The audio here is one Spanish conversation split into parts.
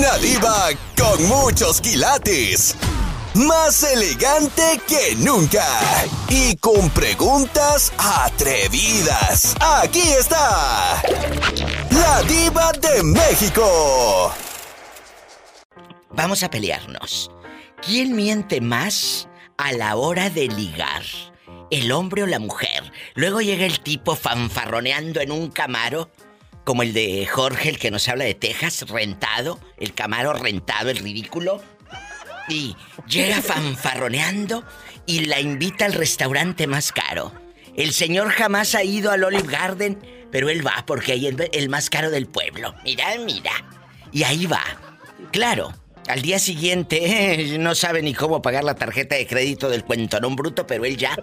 Una diva con muchos quilates. Más elegante que nunca. Y con preguntas atrevidas. Aquí está. La diva de México. Vamos a pelearnos. ¿Quién miente más a la hora de ligar? ¿El hombre o la mujer? Luego llega el tipo fanfarroneando en un camaro, como el de Jorge, el que nos habla de Texas, rentado, el camaro rentado, el ridículo. Y llega fanfarroneando y la invita al restaurante más caro. El señor jamás ha ido al Olive Garden, pero él va porque ahí es el más caro del pueblo. Mira, mira. Y ahí va. Claro, al día siguiente no sabe ni cómo pagar la tarjeta de crédito del cuentonón bruto, pero él ya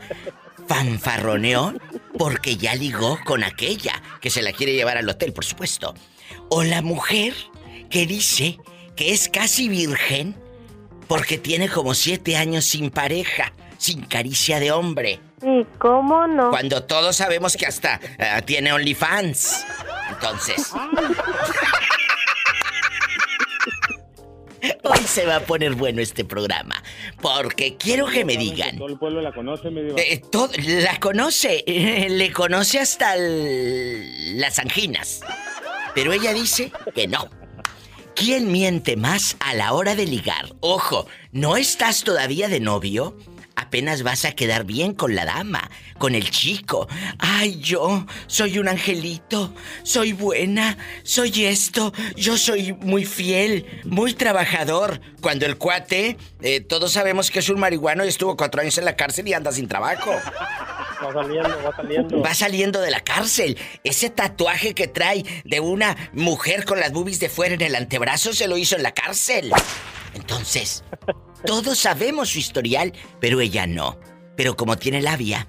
fanfarroneó porque ya ligó con aquella que se la quiere llevar al hotel, por supuesto. O la mujer que dice que es casi virgen porque tiene como siete años sin pareja, sin caricia de hombre. ¿Y cómo no? Cuando todos sabemos que hasta eh, tiene OnlyFans. Entonces. Hoy se va a poner bueno este programa. Porque quiero que me digan. Todo el pueblo la conoce, me. Eh, todo- la conoce. le conoce hasta el- las anginas. Pero ella dice que no. ¿Quién miente más a la hora de ligar? Ojo, ¿no estás todavía de novio? Apenas vas a quedar bien con la dama, con el chico. Ay, yo soy un angelito, soy buena, soy esto, yo soy muy fiel, muy trabajador. Cuando el cuate, eh, todos sabemos que es un marihuano y estuvo cuatro años en la cárcel y anda sin trabajo. Va saliendo, va saliendo. Va saliendo de la cárcel. Ese tatuaje que trae de una mujer con las boobies de fuera en el antebrazo se lo hizo en la cárcel. Entonces, todos sabemos su historial, pero ella no. Pero como tiene labia,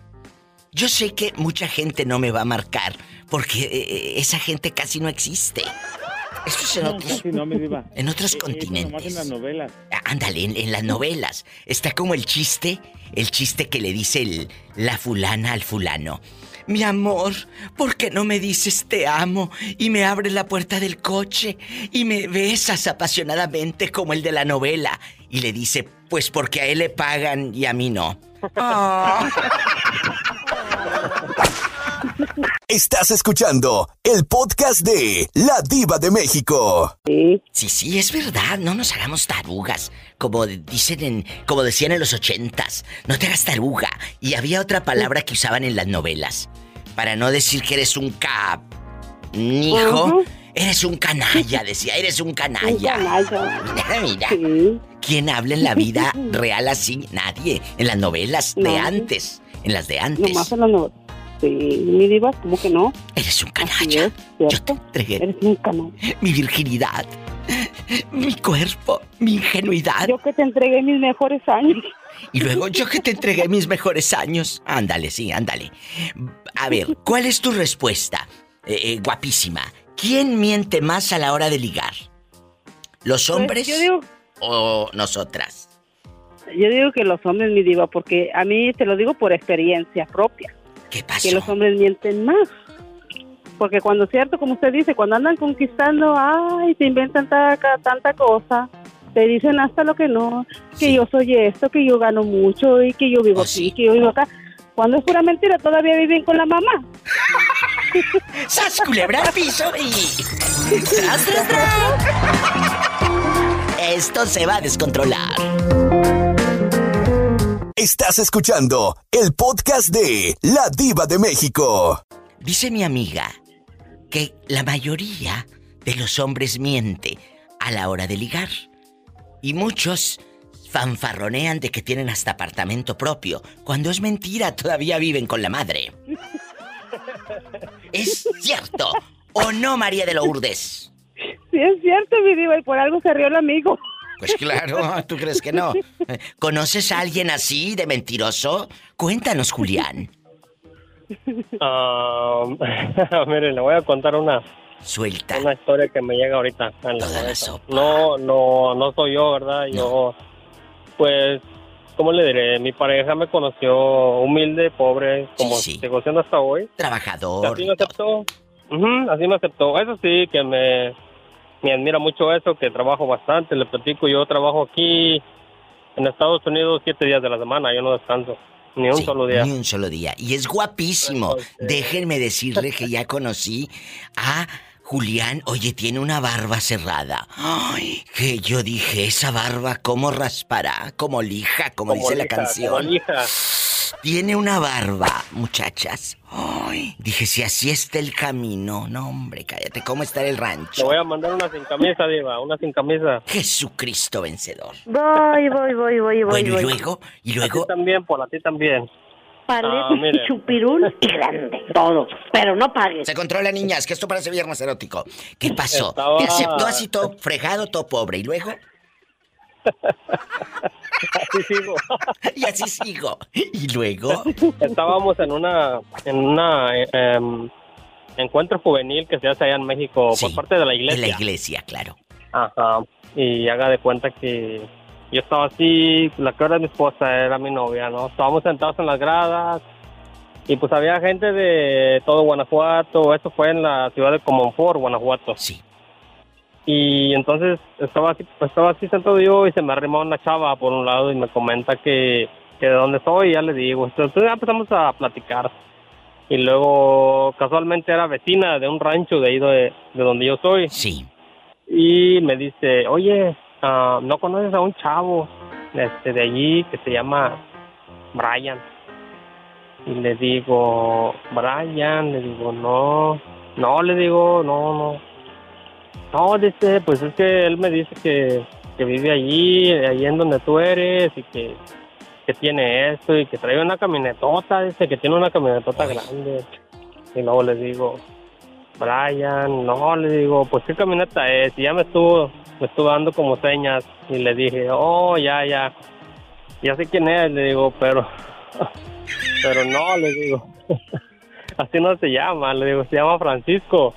yo sé que mucha gente no me va a marcar porque eh, esa gente casi no existe. Esto es en No, otros, casi no, mi diva. en otros Eh, eso nomás continentes. en las novelas. Ándale, en, en las novelas. Está como el chiste, el chiste que le dice el, la fulana al fulano. Mi amor, ¿por qué no me dices te amo y me abres la puerta del coche y me besas apasionadamente como el de la novela? Y le dice, pues porque a él le pagan y a mí no. Ah. Estás escuchando el podcast de La Diva de México. Sí. Sí, sí, es verdad, no nos hagamos tarugas, como dicen en, como decían en los ochentas, no te hagas taruga. Y había otra palabra que usaban en las novelas, para no decir que eres un cap, hijo, eres un canalla, decía, eres un Un canalla. canalla. Mira, mira, Sí. ¿quién habla en la vida real así? Nadie, en las novelas de antes, en las de antes. Nomás en la no. Sí, mi diva, ¿cómo que no? Eres un canalla. es, Yo te entregué Eres un canalla. mi virginidad, mi cuerpo, mi ingenuidad. Yo que te entregué mis mejores años. Y luego yo que te entregué mis mejores años. Ándale, sí, ándale. A ver, ¿cuál es tu respuesta? Eh, eh, guapísima. ¿Quién miente más a la hora de ligar? ¿Los Pues, hombres yo digo, o nosotras? yo digo que los hombres, mi diva, porque a mí te lo digo por experiencia propia, ¿Qué que pasó? los hombres mienten más. Porque cuando es cierto, como usted dice, cuando andan conquistando, ay, se inventan tanta, tanta cosa. Te dicen hasta lo que no, que Sí. yo soy esto, que yo gano mucho y que yo vivo Oh, aquí, sí. que yo vivo acá. Cuando es pura mentira, todavía viven con la mamá. ¡Sas, culebra al piso y... ¡Tras, tras, tras! Esto se va a descontrolar. Estás escuchando el podcast de La Diva de México. Dice mi amiga que la mayoría de los hombres miente a la hora de ligar. Y muchos fanfarronean de que tienen hasta apartamento propio. Cuando es mentira, todavía viven con la madre. ¿Es cierto? ¿O no, María de Lourdes? Sí, es cierto, mi diva, y por algo se rió el amigo. Pues claro, ¿tú crees que no? ¿Conoces a alguien así de mentiroso? Cuéntanos, Julián. Ah, mire, le voy a contar una, Suelta. una historia que me llega ahorita en Toda la sopa. No, no, no soy yo, ¿verdad? Yo, pues, ¿cómo le diré? Mi pareja me conoció humilde, pobre, como Sí, sí. sigo siendo hasta hoy. Trabajador. Así me aceptó. Ujú, así me aceptó. Eso sí, que me, me admira mucho eso, que trabajo bastante, le platico, yo trabajo aquí en Estados Unidos siete días de la semana, yo no descanso. Ni un Sí, solo día. Ni un solo día. Y es guapísimo. Entonces- Déjenme decirle que ya conocí a Julián. Oye, tiene una barba cerrada. Ay, que yo dije, esa barba, ¿cómo raspará? Como lija, como, dice la lija, como canción. lija. Tiene una barba, muchachas. Ay, dije, si así está el camino. No, hombre, cállate. ¿Cómo está el rancho? voy a mandar una sin camisa, Diva, una sin camisa. Jesucristo vencedor. Voy, voy, voy, voy, voy, Bueno, y voy. luego, y A ti luego, también, por a ti también. Ah, y chupirul y grande, todo. Pero no pagues. Se controla, niñas, que esto parece viernes erótico. ¿Qué pasó? Estaba- ¿Te aceptó así todo fregado, todo pobre? ¿Y luego? Así sigo. Y así sigo. ¿Y luego? Estábamos en una, en una eh, encuentro juvenil que se hace allá en México Sí, por parte de la De iglesia. la iglesia, claro. Ajá. Y haga de cuenta que yo estaba así, la que era mi esposa era mi novia, ¿no? Estábamos sentados en las gradas y pues había gente de todo Guanajuato, eso fue en la ciudad de Comonfort, Guanajuato. Sí. Y entonces estaba así, pues, estaba así sentado yo y se me arrimó una chava por un lado y me comenta que, que de dónde soy, y ya le digo. Entonces ya empezamos a platicar. Y luego casualmente era vecina de un rancho de ahí de, de donde yo soy. Sí. Y me dice, oye, ah, ¿no conoces a un chavo este, de allí que se llama Brian? Y le digo, Brian, le digo, no, no, le digo, no, no. No, dice, pues es que él me dice que, que vive allí, allí en donde tú eres y que, que tiene esto y que trae una camionetota, dice que tiene una camionetota Ay. grande. Y luego le digo, Brian, no, le digo, pues qué camioneta es, y ya me estuvo, me estuvo dando como señas, y le dije, oh, ya, ya, ya sé quién es, le digo, pero, pero no, le digo, así no se llama, le digo, se llama Francisco,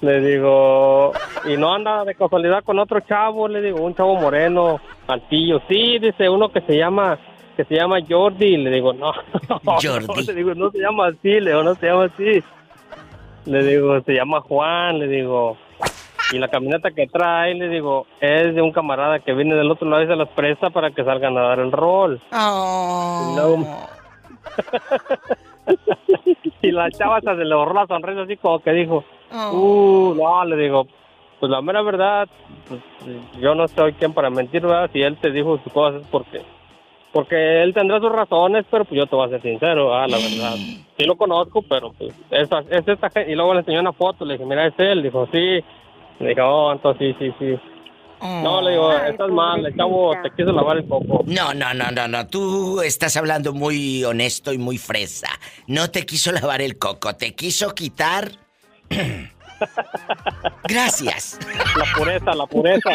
le digo, y no anda de casualidad con otro chavo, le digo, un chavo moreno, altillo, sí, dice uno que se llama, que se llama Jordi, le digo, no, no, Jordi. le digo, no se llama así, le digo, no se llama así. Le digo, se llama Juan, le digo. Y la camioneta que trae, le digo, es de un camarada que viene del otro lado y se las presta para que salgan a dar el rol. Oh. Y la chava hasta se le borró la sonrisa así como que dijo, Oh. uh, no, le digo, pues la mera verdad, pues, yo no soy quien para mentir, ¿verdad? Si él te dijo sus cosas es porque, porque él tendrá sus razones, pero pues yo te voy a ser sincero, ah, la verdad. Sí lo conozco, pero pues es esta gente. Y luego le enseñó una foto, le dije, mira, es él. Dijo, sí. Le dije, oh, entonces sí, sí, sí. No, le digo, Ay, estás mal, el chavo te quiso lavar el coco. No, no, no, no, no. Tú estás hablando muy honesto y muy fresa. No te quiso lavar el coco, te quiso quitar. Gracias. La pureza, la pureza.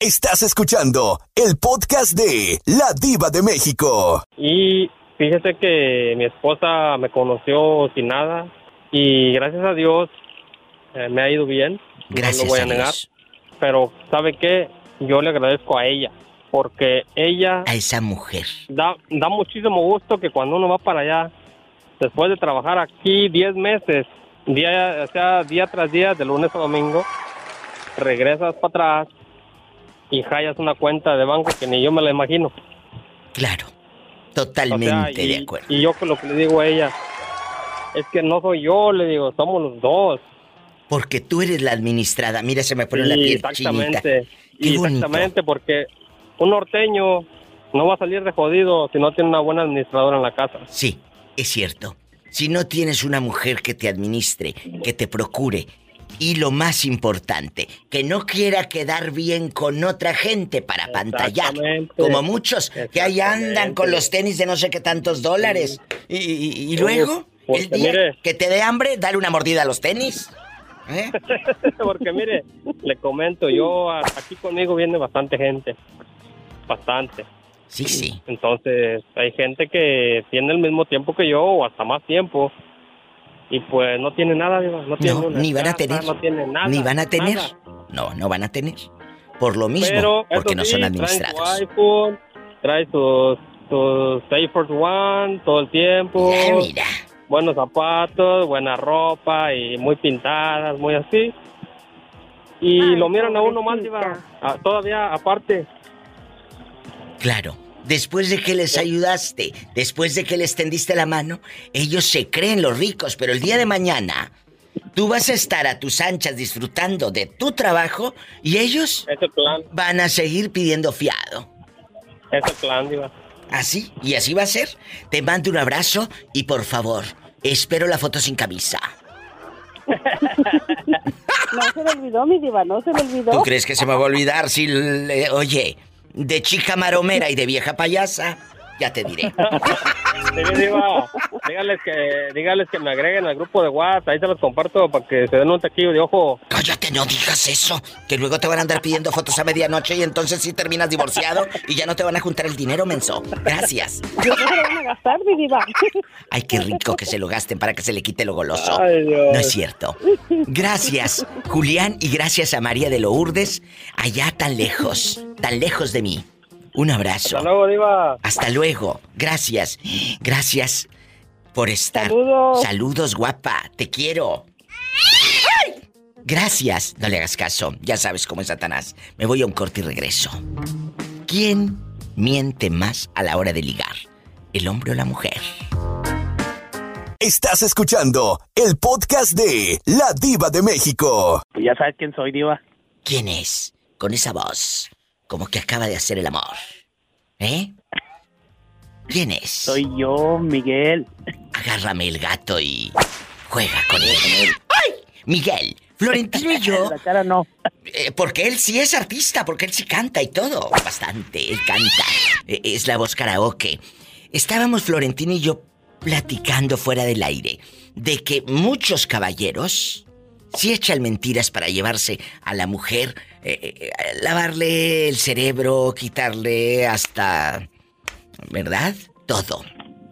Estás escuchando el podcast de La Diva de México. Y fíjese que mi esposa me conoció sin nada y gracias a Dios eh, me ha ido bien. Gracias no lo voy a, a negar. Dios. Pero ¿sabe qué? Yo le agradezco a ella porque ella A esa mujer. da, da muchísimo gusto que cuando uno va para allá, después de trabajar aquí 10 meses, día, o sea, día tras día, de lunes a domingo, regresas para atrás y hallas una cuenta de banco que ni yo me la imagino. Claro. O Totalmente sea, y, de acuerdo. y yo lo que le digo a ella, es que no soy yo, le digo, somos los dos. Porque tú eres la administrada. Mira, se me pone la piel chinita. exactamente. Exactamente, porque un norteño no va a salir de jodido si no tiene una buena administradora en la casa. Sí, es cierto. Si no tienes una mujer que te administre, que te procure, y lo más importante, que no quiera quedar bien con otra gente para pantallar, como muchos que ahí andan con los tenis de no sé qué tantos dólares. Y, y- y luego, Porque el día mire- que te dé hambre, dale una mordida a los tenis. ¿Eh? Porque mire, le comento, yo aquí conmigo viene bastante gente, bastante. Sí, sí. Entonces hay gente que tiene el mismo tiempo que yo o hasta más tiempo y pues no tiene nada, Diva, no tiene No, una ni van a tener. no tiene nada, Ni van a tener. nada. No, no van a tener. Por lo mismo, Pero porque eso no sí, son trae su administrados. iPhone, trae sus sus Force One todo el tiempo. Ya, mira. buenos zapatos, buena ropa y muy pintadas, muy así. Y Ay, lo miran a uno mal, pobrecita. Diva. Ah, todavía aparte. Claro. Después de que les ayudaste, después de que les tendiste la mano, ellos se creen los ricos, pero el día de mañana tú vas a estar a tus anchas disfrutando de tu trabajo y ellos plan, van a seguir pidiendo fiado. ese plan, Diva. Así, y así va a ser. Te mando un abrazo y por favor, espero la foto sin camisa. No se le olvidó, mi diva, no se le olvidó. ¿Tú crees que se me va a olvidar si, le- oye, de chica maromera y de vieja payasa? Ya te diré. Dígales que, dígales que me agreguen al grupo de WhatsApp. Ahí se los comparto para que se den un taquillo de ojo. Cállate, no digas eso. Que luego te van a andar pidiendo fotos a medianoche y entonces sí terminas divorciado y ya no te van a juntar el dinero, menso. Gracias. Yo no se lo van a gastar, mi diva. Ay, qué rico que se lo gasten para que se le quite lo goloso. Ay, Dios. No es cierto. Gracias, Julián, y gracias a María de Lourdes, allá tan lejos, tan lejos de mí. Un abrazo. Hasta luego, Diva. Hasta luego. Gracias. Gracias por estar. Saludos. Saludos, guapa. Te quiero. ¡Ay! Gracias. No le hagas caso. Ya sabes cómo es Satanás. Me voy a un corte y regreso. ¿Quién miente más a la hora de ligar? ¿El hombre o la mujer? Estás escuchando el podcast de La Diva de México. Pues ya sabes quién soy, Diva. ¿Quién es? Con esa voz. Como que acaba de hacer el amor. ¿Eh? ¿Quién es? Soy yo, Miguel. Agárrame el gato y juega con él. ¡Ay! Miguel, Florentino y yo, La cara no. eh, porque él sí es artista, porque él sí canta y todo. Bastante, él canta. Eh, es la voz karaoke. Estábamos Florentino y yo platicando fuera del aire de que muchos caballeros sí echan mentiras para llevarse a la mujer, eh, eh, eh, lavarle el cerebro, quitarle hasta... ¿Verdad? Todo.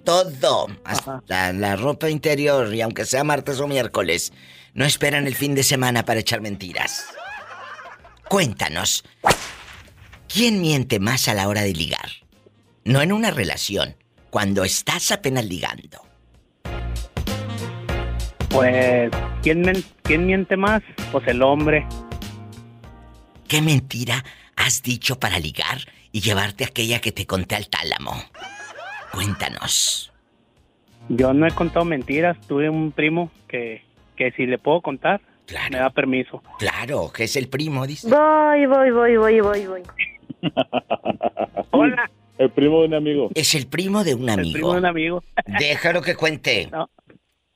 Todo. Hasta la ropa interior, y aunque sea martes o miércoles, no esperan el fin de semana para echar mentiras. Cuéntanos, ¿quién miente más a la hora de ligar? No en una relación, cuando estás apenas ligando. Pues, ¿quién, men- ¿quién miente más? Pues el hombre. ¿Qué mentira has dicho para ligar y llevarte aquella que te conté al tálamo? Cuéntanos. Yo no he contado mentiras. Tuve un primo que, que si le puedo contar, Claro. me da permiso. Claro, que es el primo, dice. Voy, voy, voy, voy, voy, voy. Hola, El primo de un amigo. Es el primo de un el primo amigo. de un amigo. Déjalo que cuente. No,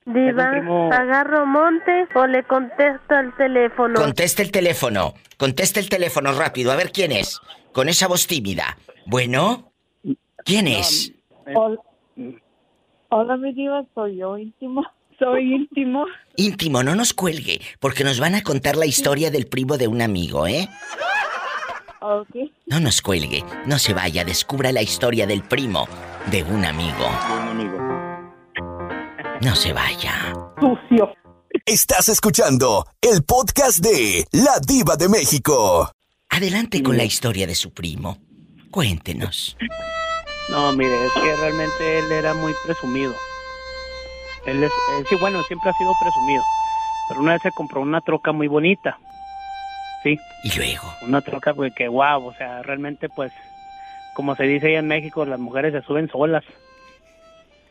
Diva, primo. ¿agarro monte o le contesto al teléfono? Contesta el teléfono. Contesta el teléfono rápido. A ver quién es. Con esa voz tímida. Bueno, ¿quién es? Hola, hola, mi diva, soy yo íntimo. Soy íntimo. Íntimo, no nos cuelgue, porque nos van a contar la historia del primo de un amigo, ¿eh? Ok. No nos cuelgue, no se vaya, descubra la historia del primo de un amigo. De un amigo. No se vaya. Sucio. Estás escuchando el podcast de La Diva de México. Adelante con la historia de su primo. Cuéntenos. no, mire, es que realmente él era muy presumido. Él es, él sí, bueno, siempre ha sido presumido. Pero una vez se compró una troca muy bonita. Sí, Y luego, una troca güey, que guau, o sea, realmente pues, como se dice allá en México, las mujeres se suben solas.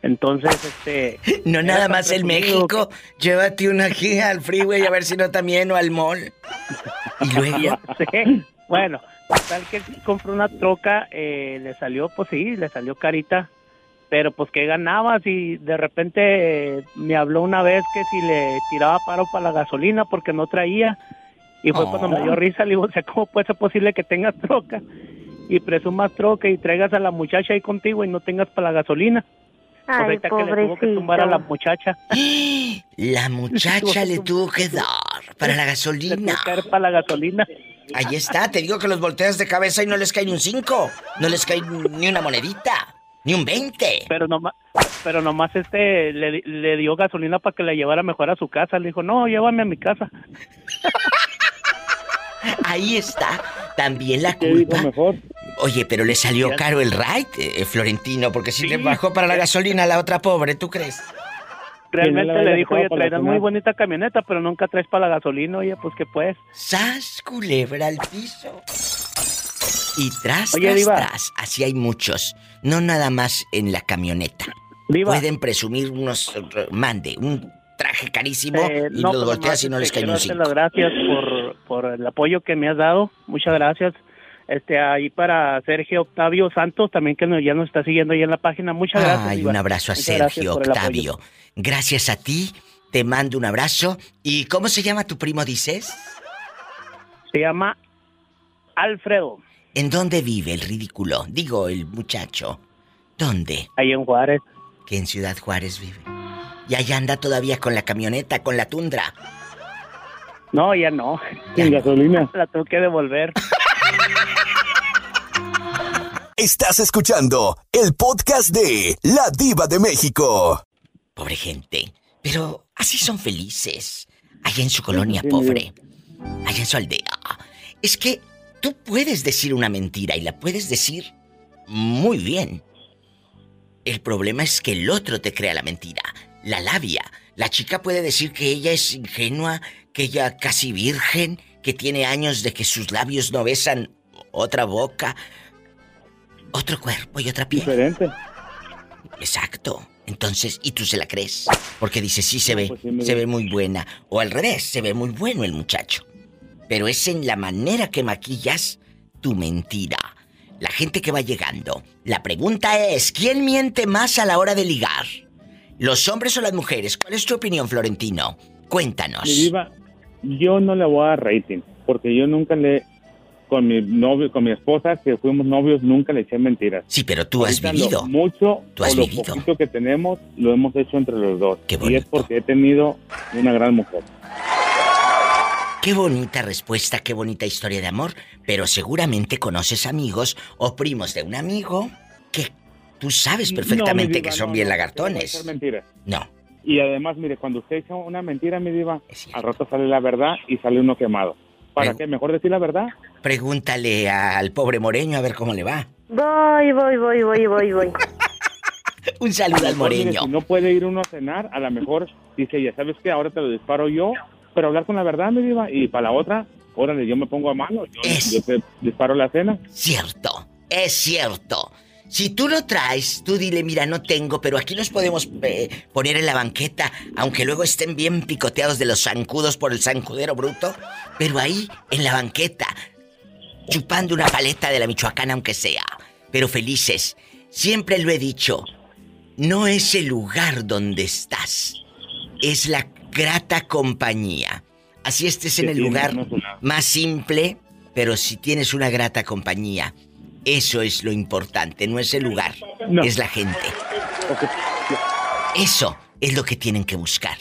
Entonces, este... no nada más el México, llévate una aquí al freeway a ver si no también o al mall. Y luego, Ya sé. Bueno, tal que compró una troca, eh, le salió, pues sí, le salió carita. Pero pues que ganaba si de repente eh, me habló una vez que si le tiraba paro para la gasolina porque no traía. Y fue Oh. cuando me dio risa, le digo, o sea, ¿cómo puede ser posible que tengas troca y presumas troca y traigas a la muchacha ahí contigo y no tengas para la gasolina? Ay, ahorita que le tuvo que tumbar a la muchacha, la muchacha le tuvo que dar para la le gasolina. tuvo que dar para la gasolina. Ahí está, te digo que los volteas de cabeza y no les cae ni un 5. No les cae ni una monedita. Ni un 20. pero nomás, pero nomás este le, di- le dio gasolina para que la llevara mejor a su casa. Le dijo, no, llévame a mi casa. Ahí está también la ¿Qué dijo culpa. mejor? Oye, pero le salió caro el ride, eh, Florentino, porque si le bajó para la gasolina a la otra pobre, ¿tú crees? realmente le dijo, oye, traerás cenar". muy bonita camioneta, pero nunca traes para la gasolina, oye, pues que pues. ¡Sas, culebra al piso! Y tras, Oye, tras, Diva. tras. Así hay muchos. No nada más en la camioneta. Diva. Pueden presumir unos... Mande, un traje carísimo Eh, y no, los volteas y no este, les cae quiero un cinco. gracias por, por el apoyo que me has dado. Muchas gracias. Este, ahí para Sergio Octavio Santos, también que nos- ya nos está siguiendo ahí en la página. Muchas gracias. Ay, un abrazo a Muchas Sergio. Octavio. Gracias a ti. Te mando un abrazo. ¿Y cómo se llama tu primo, dices? Se llama Alfredo, ¿En dónde vive el ridículo? Digo, el muchacho. ¿Dónde? ahí en Juárez. Que en Ciudad Juárez vive. Y allá anda todavía con la camioneta, con la tundra. No, ya no. Sin gasolina. La tengo que devolver. Estás escuchando el podcast de La Diva de México. Pobre gente. Pero así son felices. Allá en su colonia pobre. Allá en su aldea. Es que tú puedes decir una mentira y la puedes decir muy bien. El problema es que el otro te crea la mentira. La labia. La chica puede decir que ella es ingenua, que ella casi virgen, que tiene años de que sus labios no besan otra boca, otro cuerpo y otra piel. Diferente. Exacto. Entonces, ¿y tú se la crees? Porque dice, sí se ve, pues sí se ve. ve muy buena. O al revés, se ve muy bueno el muchacho. Pero es en la manera que maquillas tu mentira. La gente que va llegando. La pregunta es, ¿quién miente más a la hora de ligar? ¿Los hombres o las mujeres? ¿Cuál es tu opinión, Florentino? Cuéntanos. Mi diva, yo no le voy a dar rating, porque yo nunca le, con mi novio, con mi esposa, que fuimos novios, nunca le eché mentiras. Sí, pero tú has Ahorita vivido. Lo mucho Tú has o lo vivido. poquito que tenemos, lo hemos hecho entre los dos. Qué y es bonito. porque he tenido una gran mujer. Qué bonita respuesta, qué bonita historia de amor, pero seguramente conoces amigos o primos de un amigo que tú sabes No, perfectamente diva, que son no, bien no, no lagartones. No, Y además, mire, cuando usted echa una mentira, mi diva, al rato sale la verdad y sale uno quemado. ¿Para Pregu- qué? Mejor decir la verdad. pregúntale al pobre Moreño a ver cómo le va. Voy, voy, voy, voy, voy, voy. Un saludo al mire, Moreño. si no puede ir uno a cenar, a lo mejor dice, ya sabes que ahora te lo disparo yo, pero hablar con la verdad, mi diva, y para la otra, órale, yo me pongo a mano, yo, Es- yo te disparo la cena. Cierto, es cierto. Si tú lo traes, tú dile, mira, no tengo, pero aquí los podemos eh, poner en la banqueta, aunque luego estén bien picoteados de los zancudos por el zancudero bruto, pero ahí, en la banqueta, chupando una paleta de la Michoacana, aunque sea, pero felices. Siempre lo he dicho, no es el lugar donde estás, es la grata compañía. Así estés en el lugar más simple, pero si tienes una grata compañía, eso es lo importante, no es el lugar, No. es la gente. Eso es lo que tienen que buscar,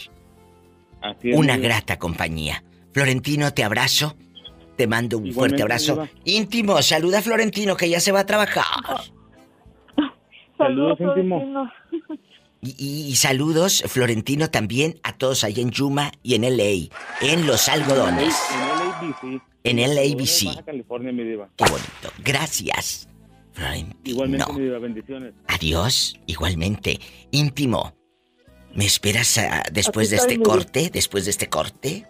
Así es, una grata compañía. Florentino, te abrazo, te mando un Igualmente, fuerte abrazo. Diva. Íntimo, saluda a Florentino que ya se va a trabajar. Saludos, íntimo. Y, y- y saludos, Florentino, también a todos allá en Yuma y en LA, en Los Algodones. En el ABC. En el Algodones, ABC. Baja California, mi diva. Qué bonito. Gracias, Florentino. Igualmente, mi diva, bendiciones. Adiós, igualmente. Íntimo. ¿Me esperas ah, después Aquí de este estoy, corte? ¿Después de este corte?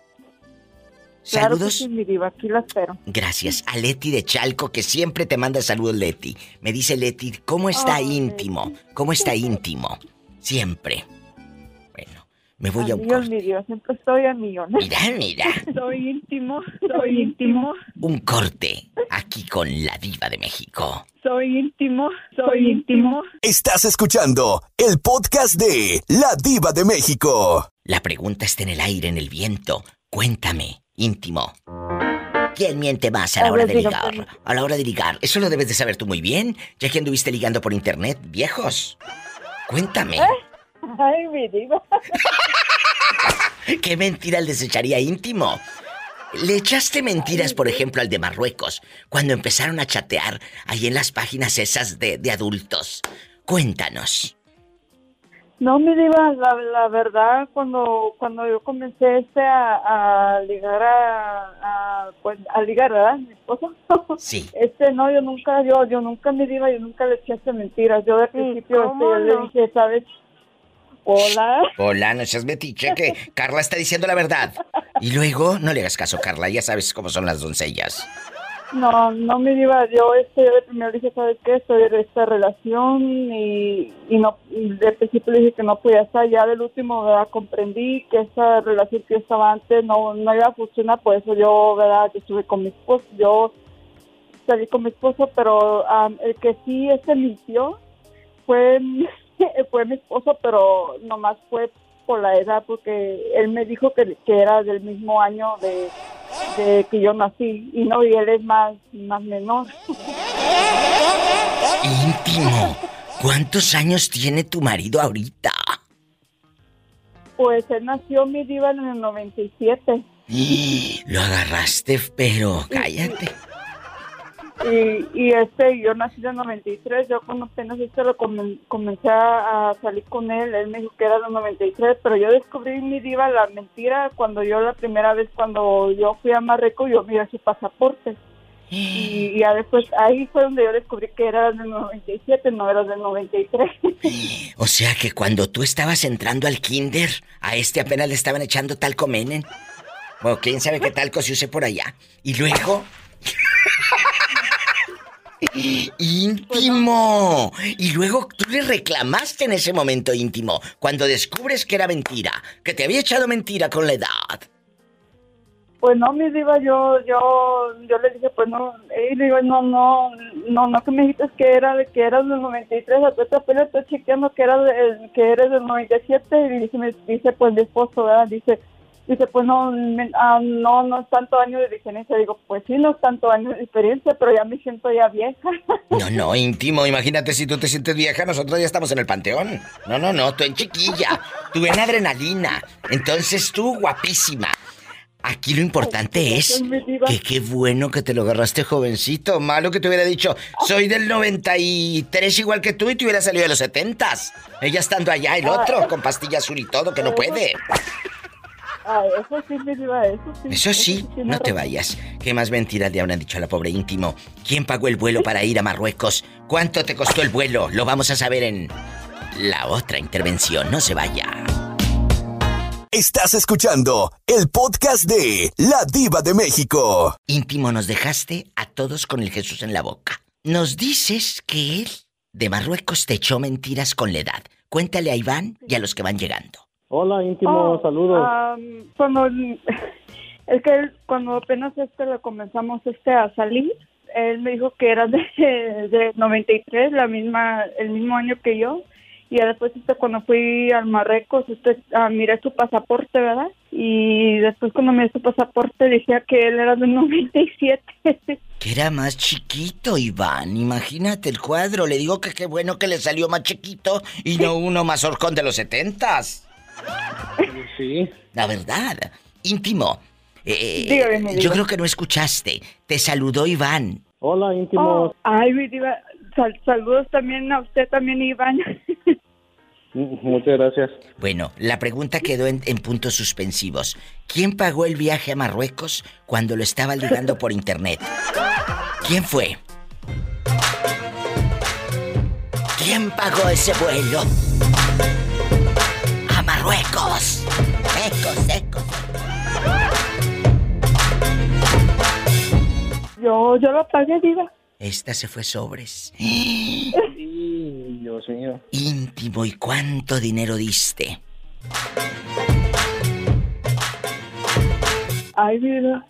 Claro que Saludos. sí, mi diva, aquí la espero. Gracias a Leti de Chalco, que siempre te manda saludos, Leti. Me dice Leti, ¿cómo está Ay, íntimo? ¿Cómo está íntimo? Siempre. Bueno, me voy a un corte. mi diva, siempre estoy a millones. Mira, mira. Soy íntimo, soy íntimo, Un corte aquí con la diva de México. soy íntimo, soy íntimo. Estás escuchando el podcast de La Diva de México. La pregunta está en el aire, en el viento. Cuéntame, íntimo. ¿Quién miente más a la A hora ver, de ligar? pues. A la hora de ligar. Eso lo debes de saber tú muy bien, ya que anduviste ligando por internet, viejos. Cuéntame. Ay, mi diva. ¿Qué mentira les echaría íntimo? Le echaste mentiras, por ejemplo, al de Marruecos, cuando empezaron a chatear ahí en las páginas esas de, de adultos. Cuéntanos. No, mi diva, la, la verdad, cuando cuando yo comencé este a, a ligar a, a, pues, a ligar, ¿verdad? Mi esposo. Sí. Este, no, yo nunca, yo, yo nunca, mi diva, yo nunca le eché mentiras. Yo de principio, este, ¿cómo yo le dije, ¿sabes? Hola. Hola, no seas metiche que Carla está diciendo la verdad. Y luego, no le hagas caso, Carla, ya sabes cómo son las doncellas. No, no me iba, yo este, yo de primero dije, ¿sabes qué? Estoy de esta relación y, y no, de principio dije que no podía estar, ya del último, ¿verdad? Comprendí que esa relación que yo estaba antes no, no iba a funcionar, por eso yo, ¿verdad? Que estuve con mi esposo, yo salí con mi esposo, pero am, el que sí se mintió fue, fue mi esposo, pero nomás fue por la edad, porque él me dijo que, que era del mismo año de, de que yo nací, y no, y él es más, más menor. Íntimo. ¿Cuántos años tiene tu marido ahorita? Pues él nació, mi diva, en el 97. Lo agarraste, pero cállate. Y, y este, yo nací en el 93, yo cuando apenas este lo comen- comencé a, salir con él, él me dijo que era del 93, pero yo descubrí mi diva la mentira cuando yo la primera vez, cuando yo fui a Marruecos, yo miré su pasaporte. Y, y ya después, ahí fue donde yo descubrí que era del 97, no era del 93. O sea que cuando tú estabas entrando al kinder, a este apenas le estaban echando talco menen. O quién sabe qué talco se use por allá. Y luego... íntimo. Y luego tú le reclamaste en ese momento íntimo, cuando descubres que era mentira, que te había echado mentira con la edad. Pues no, mi diva, yo, yo, yo le dije, pues no, y le digo, no, no, no, no que me dijiste que era que eras del 93, ahorita apenas estoy chequeando que era que eres del 97 y dice, me dice pues mi esposo. Dice, dice, pues no, ah, no, no es tanto año de diferencia. Digo, pues sí, no es tanto año de diferencia, pero ya me siento ya vieja. No, no, íntimo, imagínate si tú te sientes vieja, nosotros ya estamos en el panteón. No, no, no, tú en chiquilla, tú en adrenalina. Entonces tú guapísima. Aquí lo importante es que qué bueno que te lo agarraste jovencito. Malo que te hubiera dicho, soy del 93 igual que tú y te hubiera salido de los 70 Ella estando allá, el otro, con pastilla azul y todo, que no puede. Ah, eso sí, mi diva, eso sí. Eso sí, no te vayas. ¿Qué más mentiras le habrán dicho a la pobre íntimo? ¿Quién pagó el vuelo para ir a Marruecos? ¿Cuánto te costó el vuelo? Lo vamos a saber en la otra intervención. No se vaya. Estás escuchando el podcast de La Diva de México. Íntimo, nos dejaste a todos con el Jesús en la boca. Nos dices que él de Marruecos te echó mentiras con la edad. Cuéntale a Iván y a los que van llegando. Hola, íntimo, Oh, saludos. am, cuando es que cuando apenas este lo comenzamos este a salir, él me dijo que era de, de 93, la misma el mismo año que yo. Y después este cuando fui al Marruecos, este ah, miré su pasaporte, ¿verdad? Y después cuando miré su pasaporte decía que él era del 97. Que era más chiquito, Iván. Imagínate el cuadro. Le digo que qué bueno que le salió más chiquito y no uno más horcón de los setentas. Sí. La verdad. Íntimo. eh, Dígame, mi yo creo que no escuchaste. Te saludó Iván. Hola, íntimo. Oh, ay, mi diva, sal- saludos también a usted también, Iván. M- Muchas gracias. Bueno, la pregunta quedó en, en puntos suspensivos. ¿Quién pagó el viaje a Marruecos cuando lo estaba ligando por internet? ¿Quién fue? ¿Quién pagó ese vuelo? Marruecos. Ecos, ecos. Yo, yo lo pagué, diva. Esta se fue sobres. Sí, Dios mío. Íntimo, ¿y cuánto dinero diste? Ay, vida.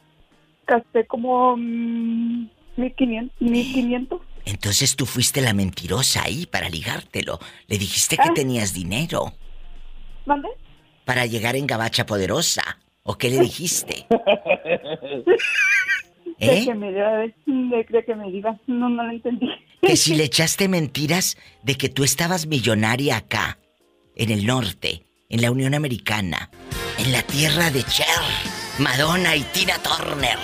Gasté como mm, 1500, 1500. Entonces tú fuiste la mentirosa ahí para ligártelo. Le dijiste que Ah. tenías dinero ¿Mande? para llegar en Gabacha Poderosa. ¿O qué le dijiste? ¿Eh? que me que me. No, no lo entendí. Que si le echaste mentiras de que tú estabas millonaria acá, en el norte, en la Unión Americana, en la tierra de Cher, Madonna y Tina Turner.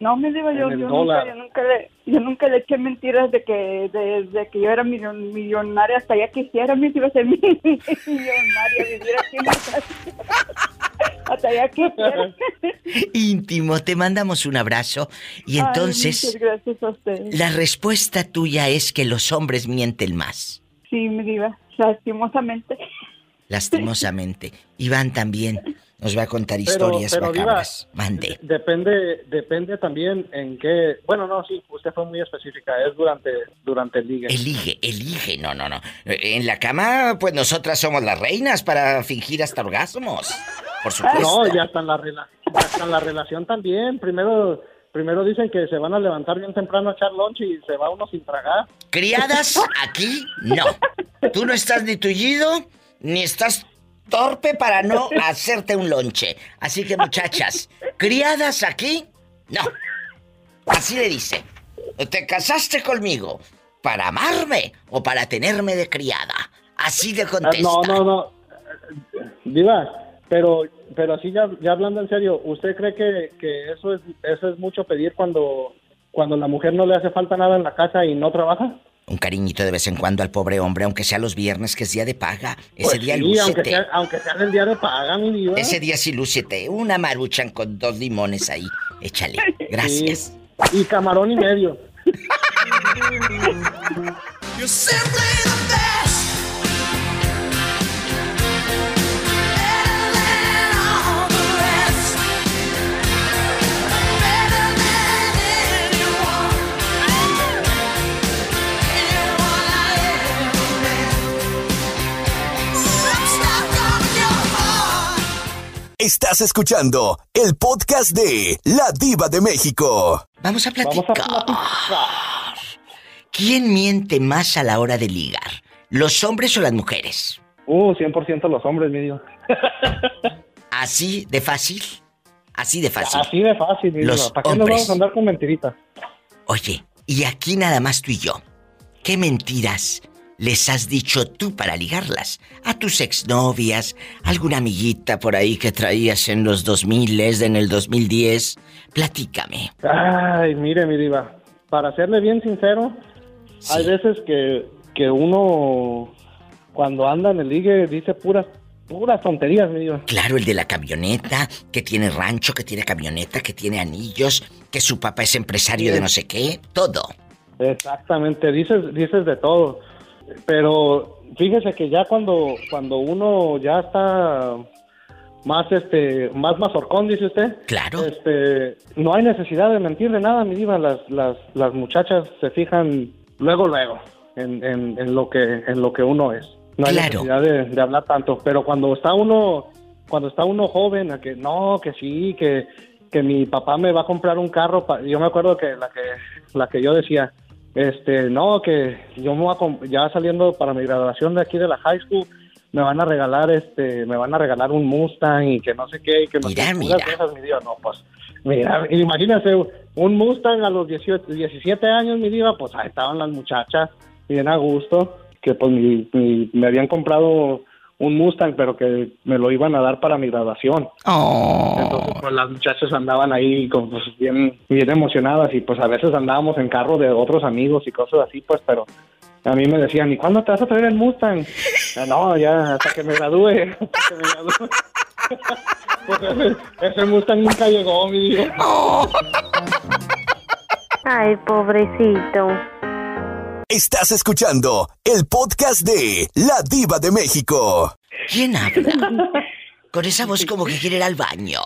No, me diga, yo, yo, nunca, yo, nunca le, yo nunca le eché mentiras de que, de, de que yo era millon- millonaria. Hasta ya quisiera, me iba a ser mi- millonaria, vivir aquí en. Hasta ya quisiera. Íntimo, te mandamos un abrazo y entonces gracias a ustedes. la respuesta tuya es que los hombres mienten más. Sí, mi diva, lastimosamente. Lastimosamente. Iván también nos va a contar Pero- historias pero, Diva, macabras. Mande. Depende, depende también en qué. Bueno, no, sí, usted fue muy específica. Es durante, durante el ligue. Elige, elige. No, no, no. En la cama, pues nosotras somos las reinas para fingir hasta orgasmos. Por supuesto. No, ya está en la rela- ya está en la relación también. Primero, primero dicen que se van a levantar bien temprano a echar lunch y se va uno sin tragar. Criadas, aquí no. Tú no estás ni tullido, ni estás torpe para no hacerte un lonche. Así que muchachas, criadas aquí, no. Así le dice. ¿Te casaste conmigo para amarme o para tenerme de criada? Así le Ah, contesta. No, no, no. Diva, pero, pero así ya, ya hablando en serio, ¿usted cree que, que eso es, eso es mucho pedir cuando, cuando la mujer no le hace falta nada en la casa y no trabaja? Un cariñito de vez en cuando al pobre hombre, aunque sea los viernes, que es día de paga. Ese Pues día sí, lúcete. aunque sea, aunque sea el día de paga, mi diva. Ese día sí lúcete. Una maruchan con dos limones ahí. Échale. Gracias. Sí. Y camarón y medio. Estás escuchando el podcast de La Diva de México. Vamos a Vamos platicar. a platicar. ¿Quién miente más a la hora de ligar? ¿Los hombres o las mujeres? Uh, 100% los hombres, mi. ¿Así de fácil? Así de fácil. Así de fácil, mi Los. ¿Para qué nos hombres. vamos a andar con mentiritas? Oye, y aquí nada más tú y yo. ¿Qué mentiras les has dicho tú para ligarlas? A tus exnovias, alguna amiguita por ahí que traías en los 2000, en el 2010. Platícame. Ay, mire, mi diva. Para serle bien sincero, Sí. hay veces que, que uno, cuando anda en el ligue, dice puras, puras tonterías, mi diva. Claro, el de la camioneta, que tiene rancho, que tiene camioneta, que tiene anillos, que su papá es empresario de no sé qué, todo. Exactamente, dices, dices de todo. Pero fíjese que ya cuando, cuando uno ya está más este, más mazorcón, dice usted. Claro. Este, no hay necesidad de mentir de nada, mi diva. Las, las, las muchachas se fijan luego, luego en, en, en lo que, en lo que uno es. No hay Claro. necesidad de, de hablar tanto. Pero cuando está uno, cuando está uno joven, a que no, que sí, que, que mi papá me va a comprar un carro. pa- yo me acuerdo que la que, la que yo decía, este, no, que yo me voy a ya saliendo para mi graduación de aquí de la high school, me van a regalar, este, me van a regalar un Mustang y que no sé qué, y que no Mira, sé mira. cosas, mi diva, no, pues, mira, imagínese, un Mustang a los 18, 17 años, mi diva, pues ahí estaban las muchachas, bien a gusto, que pues mi- mi- me habían comprado un Mustang, pero que me lo iban a dar para mi graduación. Oh. Entonces, pues las muchachas andaban ahí con, pues, bien, bien emocionadas y pues a veces andábamos en carro de otros amigos y cosas así, pues, pero a mí me decían, ¿y cuándo te vas a traer el Mustang? "Ah, no, ya, hasta que me gradúe, hasta que me gradúe. pues ese, ese Mustang nunca llegó, mi Dios. Ay, pobrecito. Estás escuchando el podcast de La Diva de México. ¿Quién habla? Con esa voz como que quiere ir al baño.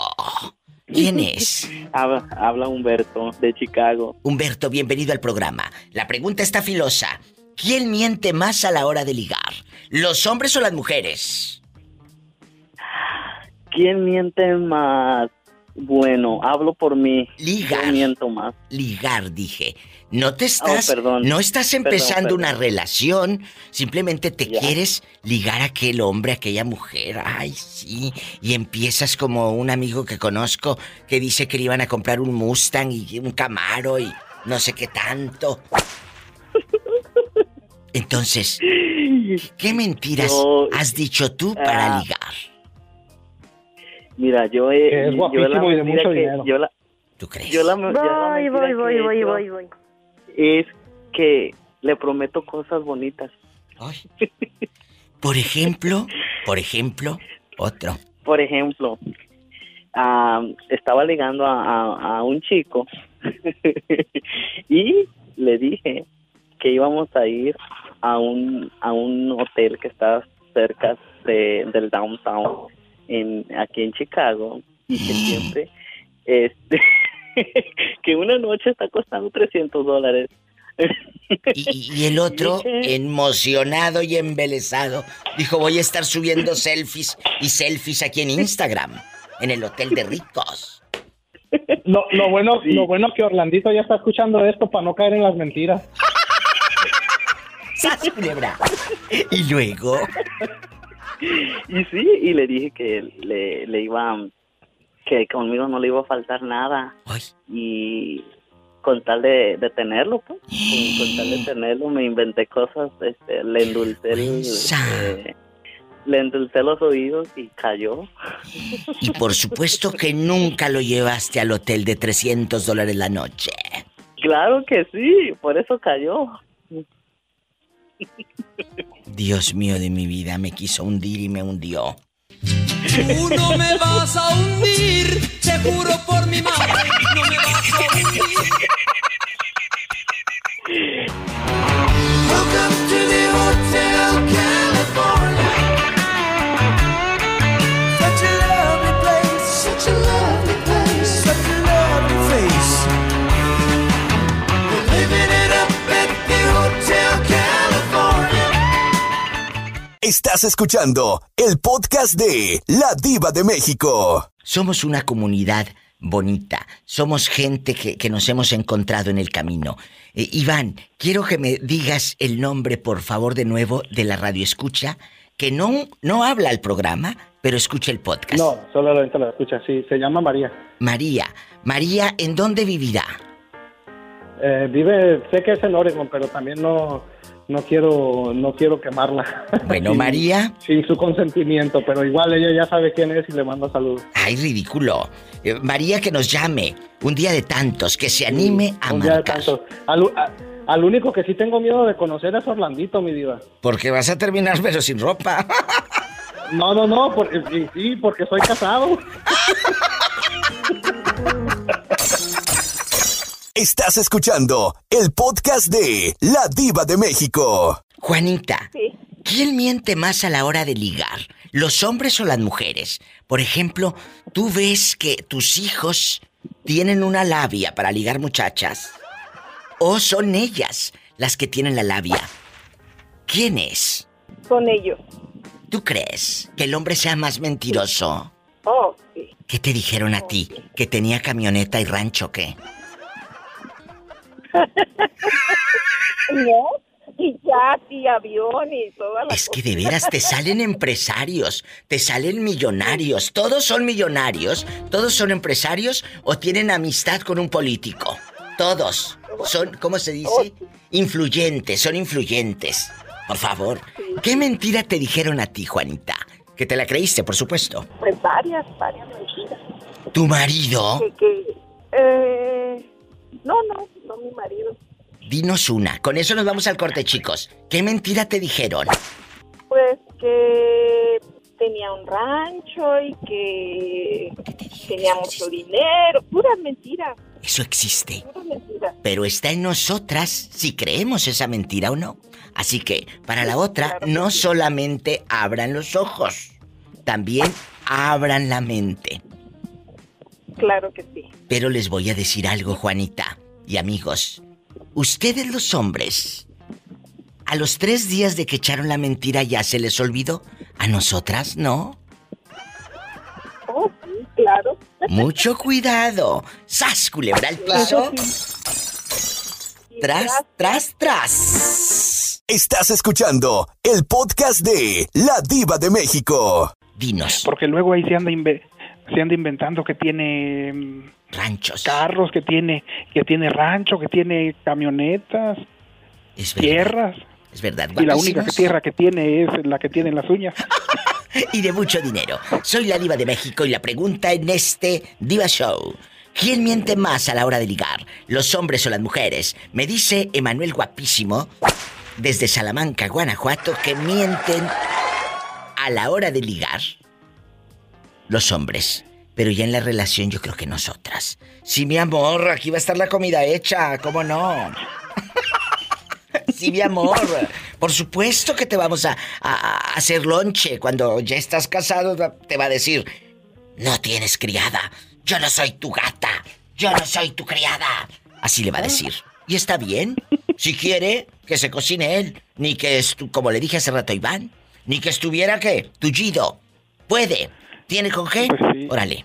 ¿Quién es? Habla, habla Humberto de Chicago. Humberto, bienvenido al programa. La pregunta está filosa. ¿Quién miente más a la hora de ligar? ¿Los hombres o las mujeres? ¿Quién miente más? Bueno, hablo por mí. Ligar. Yo miento más. Ligar, dije. No te estás. Oh, perdón. No estás empezando perdón. una relación. Simplemente te Ya. quieres ligar a aquel hombre, a aquella mujer. Ay, sí. Y empiezas como un amigo que conozco que dice que le iban a comprar un Mustang y un Camaro y no sé qué tanto. Entonces, ¿qué mentiras Yo- has dicho tú para Ah. ligar? Mira, yo he. Que es yo guapísimo la y de mucho que- dinero. Yo la, ¿Tú crees? yo la, yo la Voy, mentira voy, voy, voy, hecho voy, voy. Es que le prometo cosas bonitas. Ay. Por ejemplo, por ejemplo, otro. Por ejemplo, ah, estaba ligando a, a- a un chico y le dije que íbamos a ir a un, a un hotel que está cerca de, del downtown en, aquí en Chicago y que siempre, este, que una noche está costando 300 dólares. Y, y el otro, emocionado y embelesado, dijo, voy a estar subiendo selfies y selfies aquí en Instagram, en el Hotel de Ricos. Lo, lo bueno, lo bueno que Orlandito ya está escuchando esto para no caer en las mentiras. ¡Sas, culebra! Y luego, Y sí, y le dije que le, le iba, que conmigo no le iba a faltar nada. ay, Y con tal de, de tenerlo, pues, con, con tal de tenerlo, me inventé cosas, este, le endulcé el, eh, le endulcé los oídos y cayó. y por supuesto que nunca lo llevaste al hotel de 300 dólares la noche. Claro que sí, por eso cayó. Dios mío de mi vida, me quiso hundir y me hundió. Tú no me vas a hundir, te juro por mi madre, no me vas a hundir. Estás escuchando el podcast de La Diva de México. Somos una comunidad bonita, somos gente que, que nos hemos encontrado en el camino. Eh, Iván, quiero que me digas el nombre, por favor, de nuevo, de la radio escucha, que no, no habla el programa, pero escucha el podcast. No, solamente lo escucha, sí. Se llama María. María, María, ¿en dónde vivirá? Eh, vive, sé que es en Oregon, pero también no, no quiero, no quiero quemarla. Bueno, Sin- María. Sin su consentimiento, pero igual ella ya sabe quién es y le mando saludos. Ay, ridículo. Eh, María que nos llame un día de tantos, que se anime a Un día de marcar. tanto. Al, a- al único que sí tengo miedo de conocer es Orlandito, mi diva. Porque vas a terminar pero sin ropa. No, no, no, porque, sí, porque soy casado. Estás escuchando el podcast de La Diva de México. Juanita, Sí. ¿quién miente más a la hora de ligar? ¿Los hombres o las mujeres? Por ejemplo, tú ves que tus hijos tienen una labia para ligar muchachas. ¿O son ellas las que tienen la labia? ¿Quién es? Con ellos. ¿Tú crees que el hombre sea más mentiroso? Oh, sí. ¿Qué te dijeron a ti? ¿Que tenía camioneta y rancho qué? No, y ya, y avión y todas las Es que de veras te salen empresarios, te salen millonarios, todos son millonarios, todos son empresarios o tienen amistad con un político. Todos son, ¿cómo se dice? Influyentes, son influyentes. Por favor, ¿qué mentira te dijeron a ti, Juanita? Que te la creíste, por supuesto. Pues varias, varias mentiras. ¿Tu marido? Que, que, eh, no, no, no mi marido. Dinos una. Con eso nos vamos al corte, chicos. ¿Qué mentira te dijeron? Pues que tenía un rancho y que tenía mucho dinero. Puras mentiras, Eso existe. Pero está en nosotras si creemos esa mentira o no. Así que, para la otra, no solamente abran los ojos, también abran la mente. Claro que sí. Pero les voy a decir algo, Juanita y amigos. Ustedes los hombres, a los tres días de que echaron la mentira ya se les olvidó. A nosotras no. Oh, sí, claro. Mucho cuidado. ¡Sas, culebra al piso! Y Tras, tras, tras. Estás escuchando el podcast de La Diva de México. Dinos, Porque luego ahí se anda, inve- se anda inventando que tiene mm, ranchos. carros, que tiene, que tiene rancho, que tiene camionetas, Es verdad. tierras. Es verdad, Y la única tierra que tiene es la que tiene en las uñas. y de mucho dinero. Soy la diva de México y la pregunta en este Diva Show. ¿Quién miente más a la hora de ligar? ¿Los hombres o las mujeres? Me dice Emanuel Guapísimo, desde Salamanca, Guanajuato, que mienten a la hora de ligar los hombres. Pero ya en la relación yo creo que nosotras. Sí, mi amor, aquí va a estar la comida hecha, ¿cómo no? sí, mi amor. Por supuesto que te vamos a, a- a hacer lonche. Cuando ya estás casado, te va a decir: No tienes criada. Yo no soy tu gata. Yo no soy tu criada. Así le va a decir. Y está bien. Si quiere, que se cocine él. Ni que, estu- como le dije hace rato a Iván, ni que estuviera, ¿qué? Tullido. Puede. ¿Tiene con qué? Órale.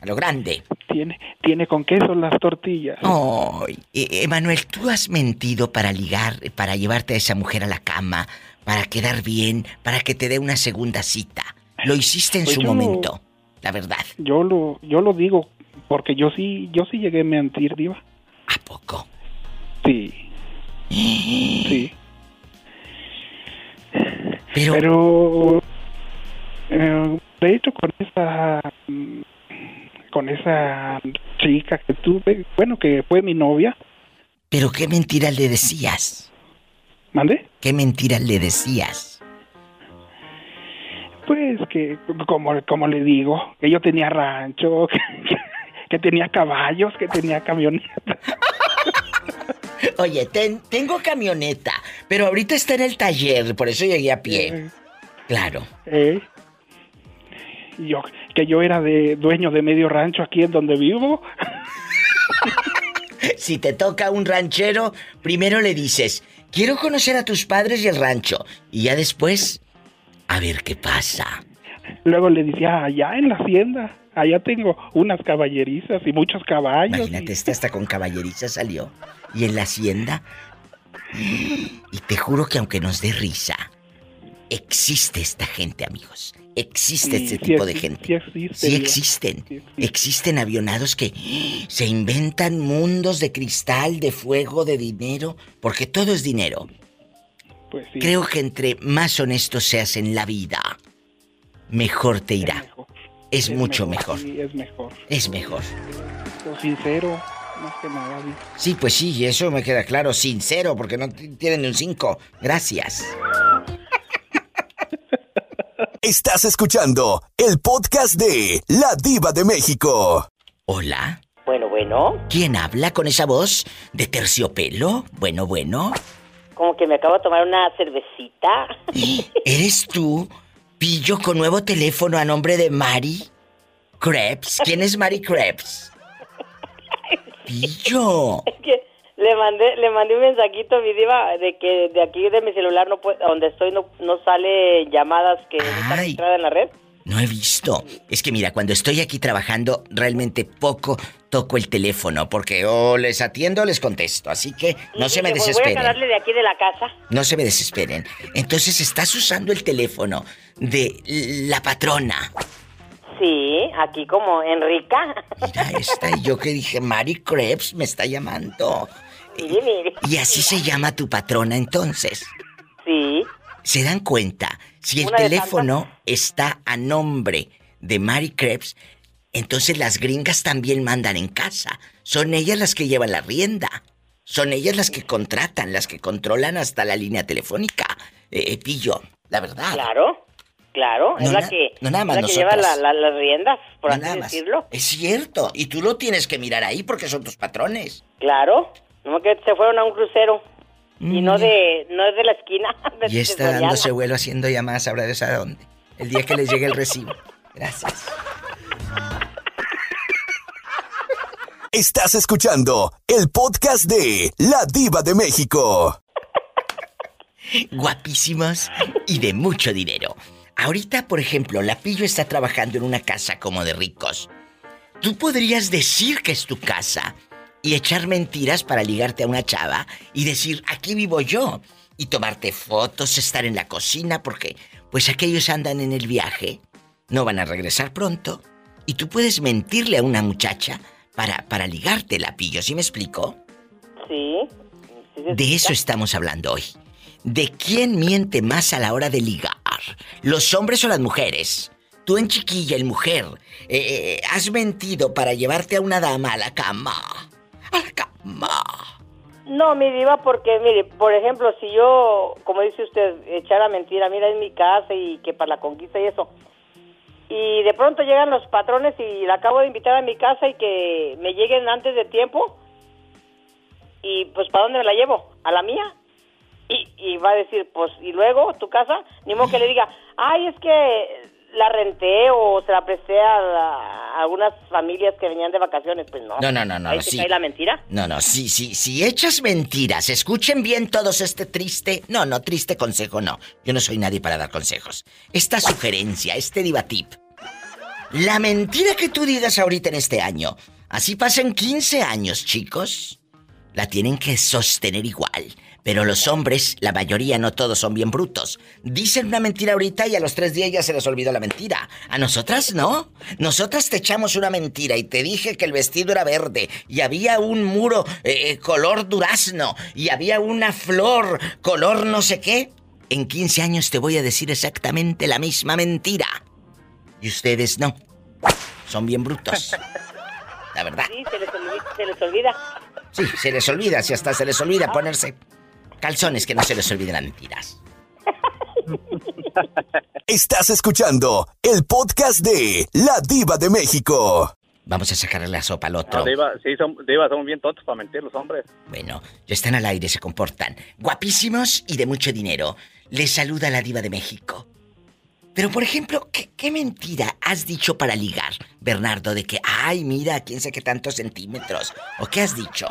A lo grande. Tiene, tiene con queso las tortillas. Ay, eh, Emanuel, tú has mentido para ligar, para llevarte a esa mujer a la cama, para quedar bien, para que te dé una segunda cita. Lo hiciste en Pues su momento, la verdad. Yo lo, yo lo digo porque yo sí, yo sí llegué a mentir, diva. ¿A poco? Sí. Sí. Pero, Pero eh, de hecho con esa con esa chica que tuve, bueno que fue mi novia, pero qué mentira le decías. ¿Mande? ¿Qué mentira le decías? pues que como como le digo, que yo tenía rancho, que, que tenía caballos, que tenía camioneta. Oye, ten- tengo camioneta, pero ahorita está en el taller, por eso llegué a pie. Claro. Eh, yo que yo era de dueño de medio rancho aquí en donde vivo. Si te toca un ranchero, primero le dices, quiero conocer a tus padres y el rancho. Y ya después, a ver qué pasa. Luego le decía, allá en la hacienda, allá tengo unas caballerizas y muchos caballos. Imagínate, esta hasta con caballeriza salió. Y en la hacienda. Y te juro que aunque nos dé risa, existe esta gente, amigos. Existe Sí, este sí tipo de gente. sí existe, Sí Diva. existen. Existen avionados que se inventan mundos de cristal, de fuego, de dinero, porque todo es dinero. Pues sí. Creo que entre más honesto seas en la vida, mejor te irá. Es, mucho mejor. Es mejor. Es mejor. Lo sincero, más que nada. Sí, pues sí, eso me queda claro, sincero, porque no tienen ni un 5. Gracias. Estás escuchando el podcast de La Diva de México. Hola. Bueno, bueno, ¿Quién habla con esa voz de terciopelo? Bueno, bueno. como que me acabo de tomar una cervecita. ¿Eres tú, pillo con nuevo teléfono a nombre de Mari Krebs? ¿Quién es Mari Krebs? Pillo. Es que le mandé, le mandé un mensajito a mi diva de que de aquí de mi celular no puede, donde estoy no, no sale llamadas que están registradas en la red. No he visto. Es que mira, cuando estoy aquí trabajando, realmente poco toco el teléfono, porque o les atiendo o les contesto. Así que no Y se me dije, pues voy a desesperen. de aquí de la casa. No se me desesperen. Entonces estás usando el teléfono de la patrona. Sí, aquí como Enrica. Mira esta, y yo que dije, Mari Krebs me está llamando. Mire. Y así se llama tu patrona entonces. Sí. ¿Se dan cuenta? Si el Una teléfono está a nombre de Mary Krebs, entonces las gringas también mandan en casa. Son ellas las que llevan la rienda. Son ellas las que contratan, las que controlan hasta la línea telefónica. Eh, eh, pillo, la verdad. Claro, claro, es No la na- que, no nada más es la que lleva la- la- las riendas, por No así decirlo. Es cierto, y tú lo tienes que mirar ahí porque son tus patrones. Claro, no que se fueron a un crucero y no Mm. de no es de la esquina. De, Y está Soriana. dándose vuelo haciendo llamadas, ¿sabrá de a dónde? El día que les llegue el recibo. Gracias. Estás escuchando el podcast de La Diva de México. Guapísimos y de mucho dinero. Ahorita, por ejemplo, la Pillo está trabajando en una casa como de ricos. Tú podrías decir que es tu casa y echar mentiras para ligarte a una chava y decir, aquí vivo yo. Y tomarte fotos, estar en la cocina, porque pues aquellos andan en el viaje, no van a regresar pronto. Y tú puedes mentirle a una muchacha para, para ligarte la Pillo, ¿sí me explico? Sí. De eso estamos hablando hoy. ¿De quién miente más a la hora de ligar? ¿Los hombres o las mujeres? Tú en chiquilla, el mujer, eh, eh, has mentido para llevarte a una dama a la cama. No, mi diva, porque, mire, por ejemplo, si yo, como dice usted, echara mentira, mira, es mi casa y que para la conquista y eso, y de pronto llegan los patrones y la acabo de invitar a mi casa y que me lleguen antes de tiempo, y pues ¿para dónde me la llevo? ¿A la mía? Y, y va a decir, pues, ¿y luego tu casa? Ni modo que le diga, ay, es que la renté o se la presté a, a algunas familias que venían de vacaciones. Pues no. No, no, no, no, Ahí no, sí. cae la mentira. No, no, sí, sí, si echas mentiras, escuchen bien todos este triste, no, no, triste consejo, no. Yo no soy nadie para dar consejos. Esta sugerencia, este diva tip. La mentira que tú digas ahorita en este año, así pasan 15 años, chicos, la tienen que sostener igual. Pero los hombres, la mayoría, no todos son bien brutos. Dicen una mentira ahorita y a los tres días ya se les olvidó la mentira. A nosotras no. Nosotras te echamos una mentira y te dije que el vestido era verde y había un muro eh, color durazno y había una flor color no sé qué. En 15 años te voy a decir exactamente la misma mentira. Y ustedes no. Son bien brutos. La verdad. Sí, se les olvida. Se les olvida. Sí, se les olvida, si hasta se les olvida ponerse calzones que no se les olviden las mentiras. Estás escuchando el podcast de La Diva de México. Vamos a sacarle la sopa al otro. No, Diva, sí, son, Diva, son bien tontos para mentir los hombres. Bueno, ya están al aire, se comportan. Guapísimos y de mucho dinero. Les saluda la diva de México. Pero, por ejemplo, ¿qué, qué mentira has dicho para ligar, Bernardo? De que, ay, mira, quién sé qué tantos centímetros. ¿O qué has dicho?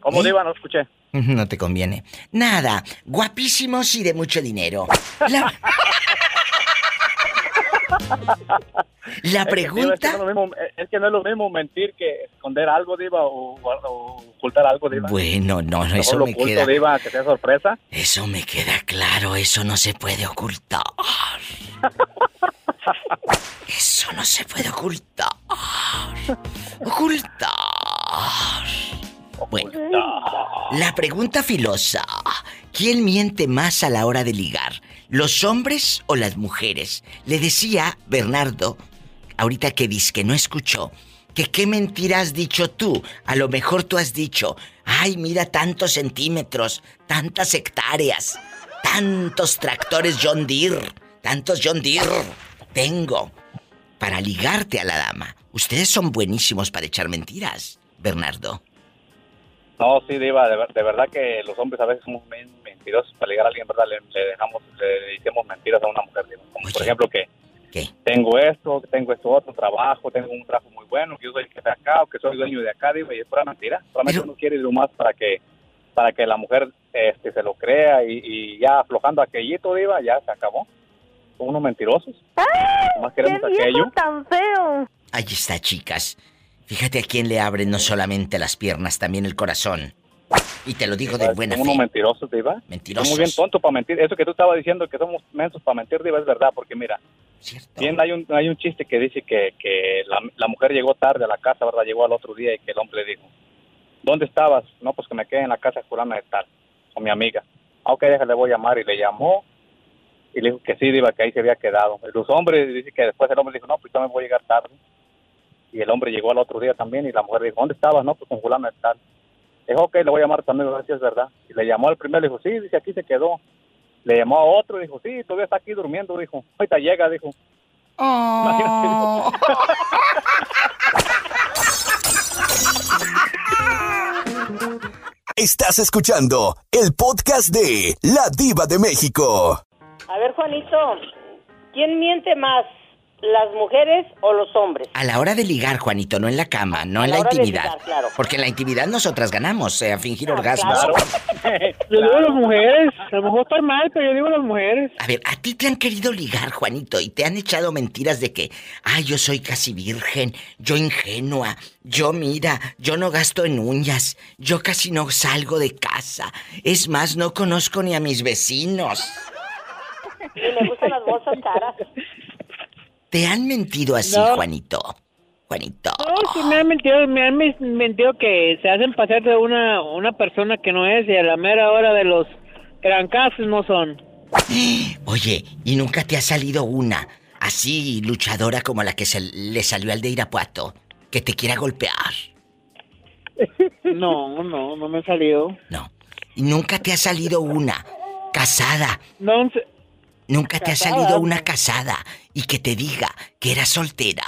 ¿Cómo, ¿Eh? Diva? No escuché. No te conviene. Nada, guapísimos y de mucho dinero. La, La Es que, Diva, pregunta... Es que, no es, lo mismo, es que no es lo mismo mentir que esconder algo, Diva, o, o ocultar algo, Diva. Bueno, no, no, eso lo me oculto, queda... Diva, que sea sorpresa. Eso me queda claro, eso no se puede ocultar. Eso no se puede ocultar. Ocultar. Bueno, la pregunta filosa. ¿Quién miente más a la hora de ligar? ¿Los hombres o las mujeres? Le decía Bernardo, ahorita que dice que no escuchó, que qué mentira has dicho tú. A lo mejor tú has dicho, ay, mira tantos centímetros, tantas hectáreas, tantos tractores John Deere, tantos John Deere tengo para ligarte a la dama. Ustedes son buenísimos para echar mentiras, Bernardo. No, sí, Diva, de, de verdad que los hombres a veces somos men- mentirosos para ligar a alguien, ¿verdad? Le, le dejamos, le decimos mentiras a una mujer, Diva. Como por ejemplo que tengo esto, que tengo esto otro trabajo, tengo un trabajo muy bueno, que yo soy el jefe acá, o que soy dueño de acá, Diva, y es pura mentira. Solamente uno quiere lo más para que para que la mujer este, se lo crea y, y ya aflojando aquellito, Diva, ya se acabó. Son unos mentirosos. Más queremos aquello. tan feo! Ahí está, chicas. Fíjate a quién le abren no solamente las piernas, también el corazón. Y te lo digo de buena fe. mentirosos, Diva. Mentirosos. Son muy bien tontos para mentir. Eso que tú estabas diciendo que somos mensos para mentir, Diva, es verdad, porque mira, bien hay un, hay un chiste que dice que, que la, la mujer llegó tarde a la casa, ¿verdad? Llegó al otro día y que el hombre le dijo, ¿dónde estabas? No, pues que me quedé en la casa fulana de tal, con mi amiga. Ah, ok, déjale, voy a llamar. Y le llamó y le dijo que sí, Diva, que ahí se había quedado. Los hombres, dice que después el hombre dijo, no, pues también voy a llegar tarde. Y el hombre llegó al otro día también y la mujer dijo, ¿dónde estabas? No, pues con fulano de tal. Dijo, ok, le voy a llamar también, ver si es verdad. Y le llamó al primero, le dijo, sí, dice, aquí se quedó. Le llamó a otro, dijo, sí, todavía está aquí durmiendo, dijo. Ahorita llega, dijo. Estás escuchando el podcast de La Diva de México. A ver, Juanito, ¿quién miente más, las mujeres o los hombres? A la hora de ligar, Juanito, no en la cama, no A en la intimidad. ligar, claro. Porque en la intimidad nosotras ganamos, eh, a fingir orgasmos. Yo digo las mujeres, a lo mejor estoy mal, pero yo digo las mujeres. A ver, a ti te han querido ligar, Juanito, y te han echado mentiras de que, ay, yo soy casi virgen, yo ingenua, yo mira, yo no gasto en uñas, yo casi no salgo de casa. Es más, no conozco ni a mis vecinos. Y me gustan las bolsas caras. ¿Te han mentido así, No. Juanito? Juanito. No, sí me han mentido, me han mentido que se hacen pasar de una, una persona que no es y a la mera hora de los trancazos no son. Oye, ¿y nunca te ha salido una así luchadora como la que se le salió al de Irapuato? Que te quiera golpear. No, no, no me ha salido. No. ¿Y nunca te ha salido una casada? No, Nunca te ha salido una casada y que te diga que era soltera.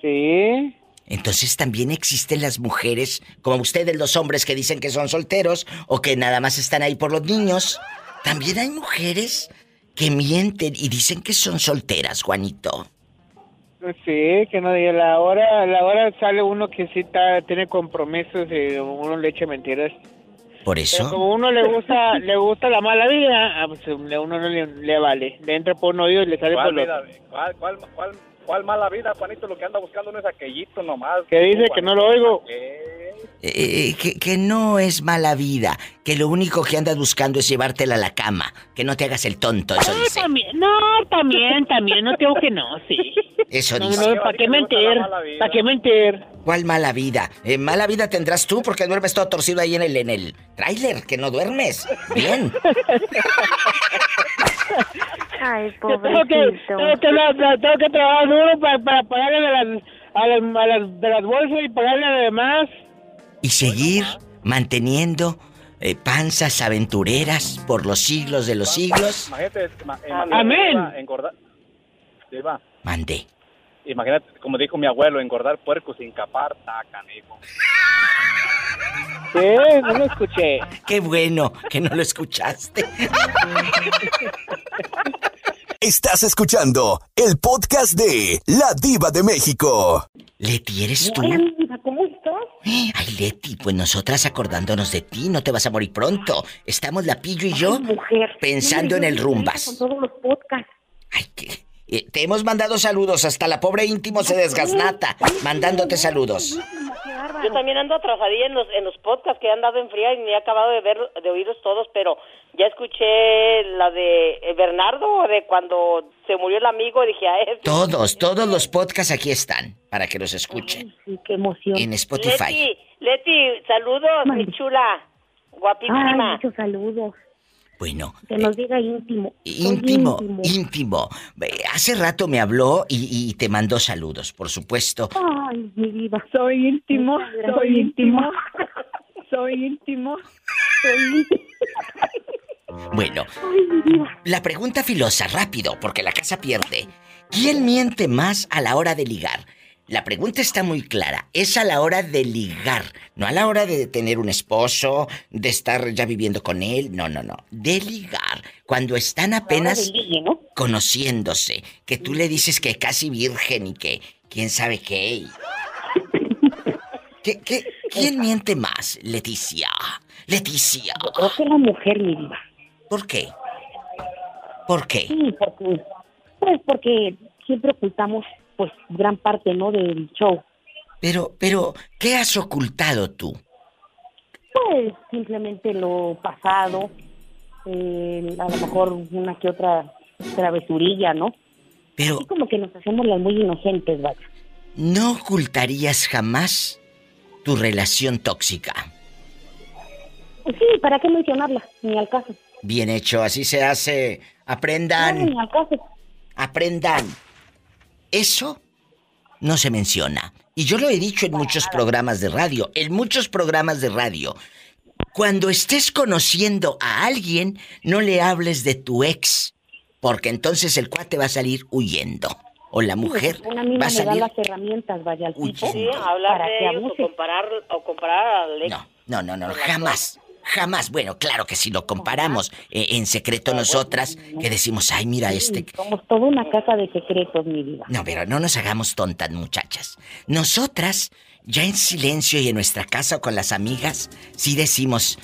sí. Entonces también existen las mujeres, como ustedes los hombres que dicen que son solteros o que nada más están ahí por los niños. También hay mujeres que mienten y dicen que son solteras, Juanito. Sí, que no diga la hora, la hora sale uno que sí está, tiene compromisos y uno le echa mentiras. Por Pero eso. como uno le gusta, le gusta la mala vida, ah, pues a uno no le, le vale. Le entra por un oído y le sale por ¿Cuál, el otro. cuál, cuál, cuál, cuál mala vida, Juanito? Lo que anda buscando no es aquellito nomás. ¿Qué dice? Que no lo oigo. Eh, que, que no es mala vida, que lo único que andas buscando es llevártela a la cama, que no te hagas el tonto, eso No, dice. también, no, también, también, no tengo que no, sí. Eso No, dice. no, ¿para qué mentir? ¿Para qué mentir? ¿Cuál mala vida? Eh, mala vida tendrás tú porque duermes todo torcido ahí en el, en el tráiler, que no duermes. Bien. Ay, Yo tengo que, tengo que, tengo que trabajar duro para, para pagarle de las, a las, a las- de las bolsas y pagarle además. Y seguir manteniendo eh, panzas aventureras por los siglos de los siglos. Ma- Amén. Mande. Imagínate, como dijo mi abuelo, engordar puerco sin capar, tacan, hijo. Sí, no lo escuché. Qué bueno que no lo escuchaste. Estás escuchando el podcast de La Diva de México. Leti, ¿eres tú? Hola, amiga, ¿cómo estás? Ay, Leti, pues nosotras acordándonos de ti, no te vas a morir pronto. Estamos la Pillo y yo pensando en el rumbas. Con todos los podcasts. Eh, te hemos mandado saludos, hasta la pobre íntimo se desgasnata mandándote saludos. Yo también ando atrasadilla en los, en los podcasts que han dado en fría y ni he acabado de ver, de oírlos todos, pero ya escuché la de Bernardo, de cuando se murió el amigo, dije a él. Todos, todos los podcasts aquí están para que los escuchen. Sí, qué emoción. En Spotify. Leti, Leti, saludos, mi chula, guapísima. Ay, muchos saludos. Bueno, Que nos diga íntimo. Soy íntimo, íntimo. Ve, Hace rato me habló y, y te mandó saludos, por supuesto. Ay, mi vida. Soy íntimo, soy íntimo, soy íntimo, soy íntimo. Bueno, la pregunta filosa, rápido, porque la casa pierde. ¿Quién miente más a la hora de ligar? La pregunta está muy clara. Es a la hora de ligar, no a la hora de tener un esposo, de estar ya viviendo con él. No, no, no. De ligar. Cuando están apenas conociéndose, que tú le dices que casi virgen y que quién sabe qué. ¿Qué, qué, quién miente más, Leticia? Leticia. Yo creo que la mujer, mi vida. ¿Por qué? ¿Por qué? Sí, porque, pues porque siempre ocultamos, pues, gran parte, ¿no?, del show. Pero, pero, ¿qué has ocultado tú? Pues, simplemente lo pasado, eh, a lo mejor una que otra travesurilla, ¿no? Pero Así como que nos hacemos las muy inocentes, vaya. no ocultarías jamás tu relación tóxica. Pues sí, ¿para qué mencionarla? Ni al caso. Bien hecho, así se hace. No, Aprendan, ni al caso. aprendan. Eso no se menciona. Y yo lo he dicho en muchos programas de radio, en muchos programas de radio. Cuando estés conociendo a alguien, no le hables de tu ex, porque entonces el cuate va a salir huyendo. O la mujer Una amiga va a salir las herramientas, vaya, al tipo. Sí, hablar para de que ellos o comparar, o comparar al ex. No, no, no, jamás. Jamás. Bueno, claro que si lo comparamos eh, en secreto nosotras, que decimos, ay, mira este. Somos toda una casa de secretos, mi vida. No, pero no nos hagamos tontas, muchachas. Nosotras, ya en silencio y en nuestra casa o con las amigas, sí decimos,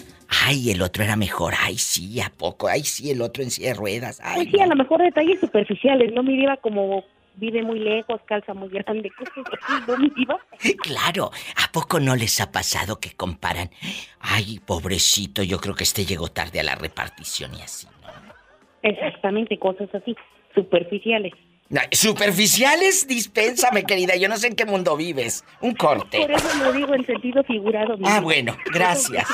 ay, el otro era mejor, ay, sí, ¿a poco? Ay, sí, el otro en silla de ruedas, ay. Pues sí, a lo mejor detalles superficiales, ¿no? Mi diva como vive muy lejos, calza muy grande, ¿no? Claro, ¿a poco no les ha pasado que comparan? Ay, pobrecito, yo creo que este llegó tarde a la repartición y así. Exactamente, cosas así, superficiales. No, Superficiales, dispénsame, querida, yo no sé en qué mundo vives. Un corte. Por eso lo digo en sentido figurado. Ah, bueno, gracias.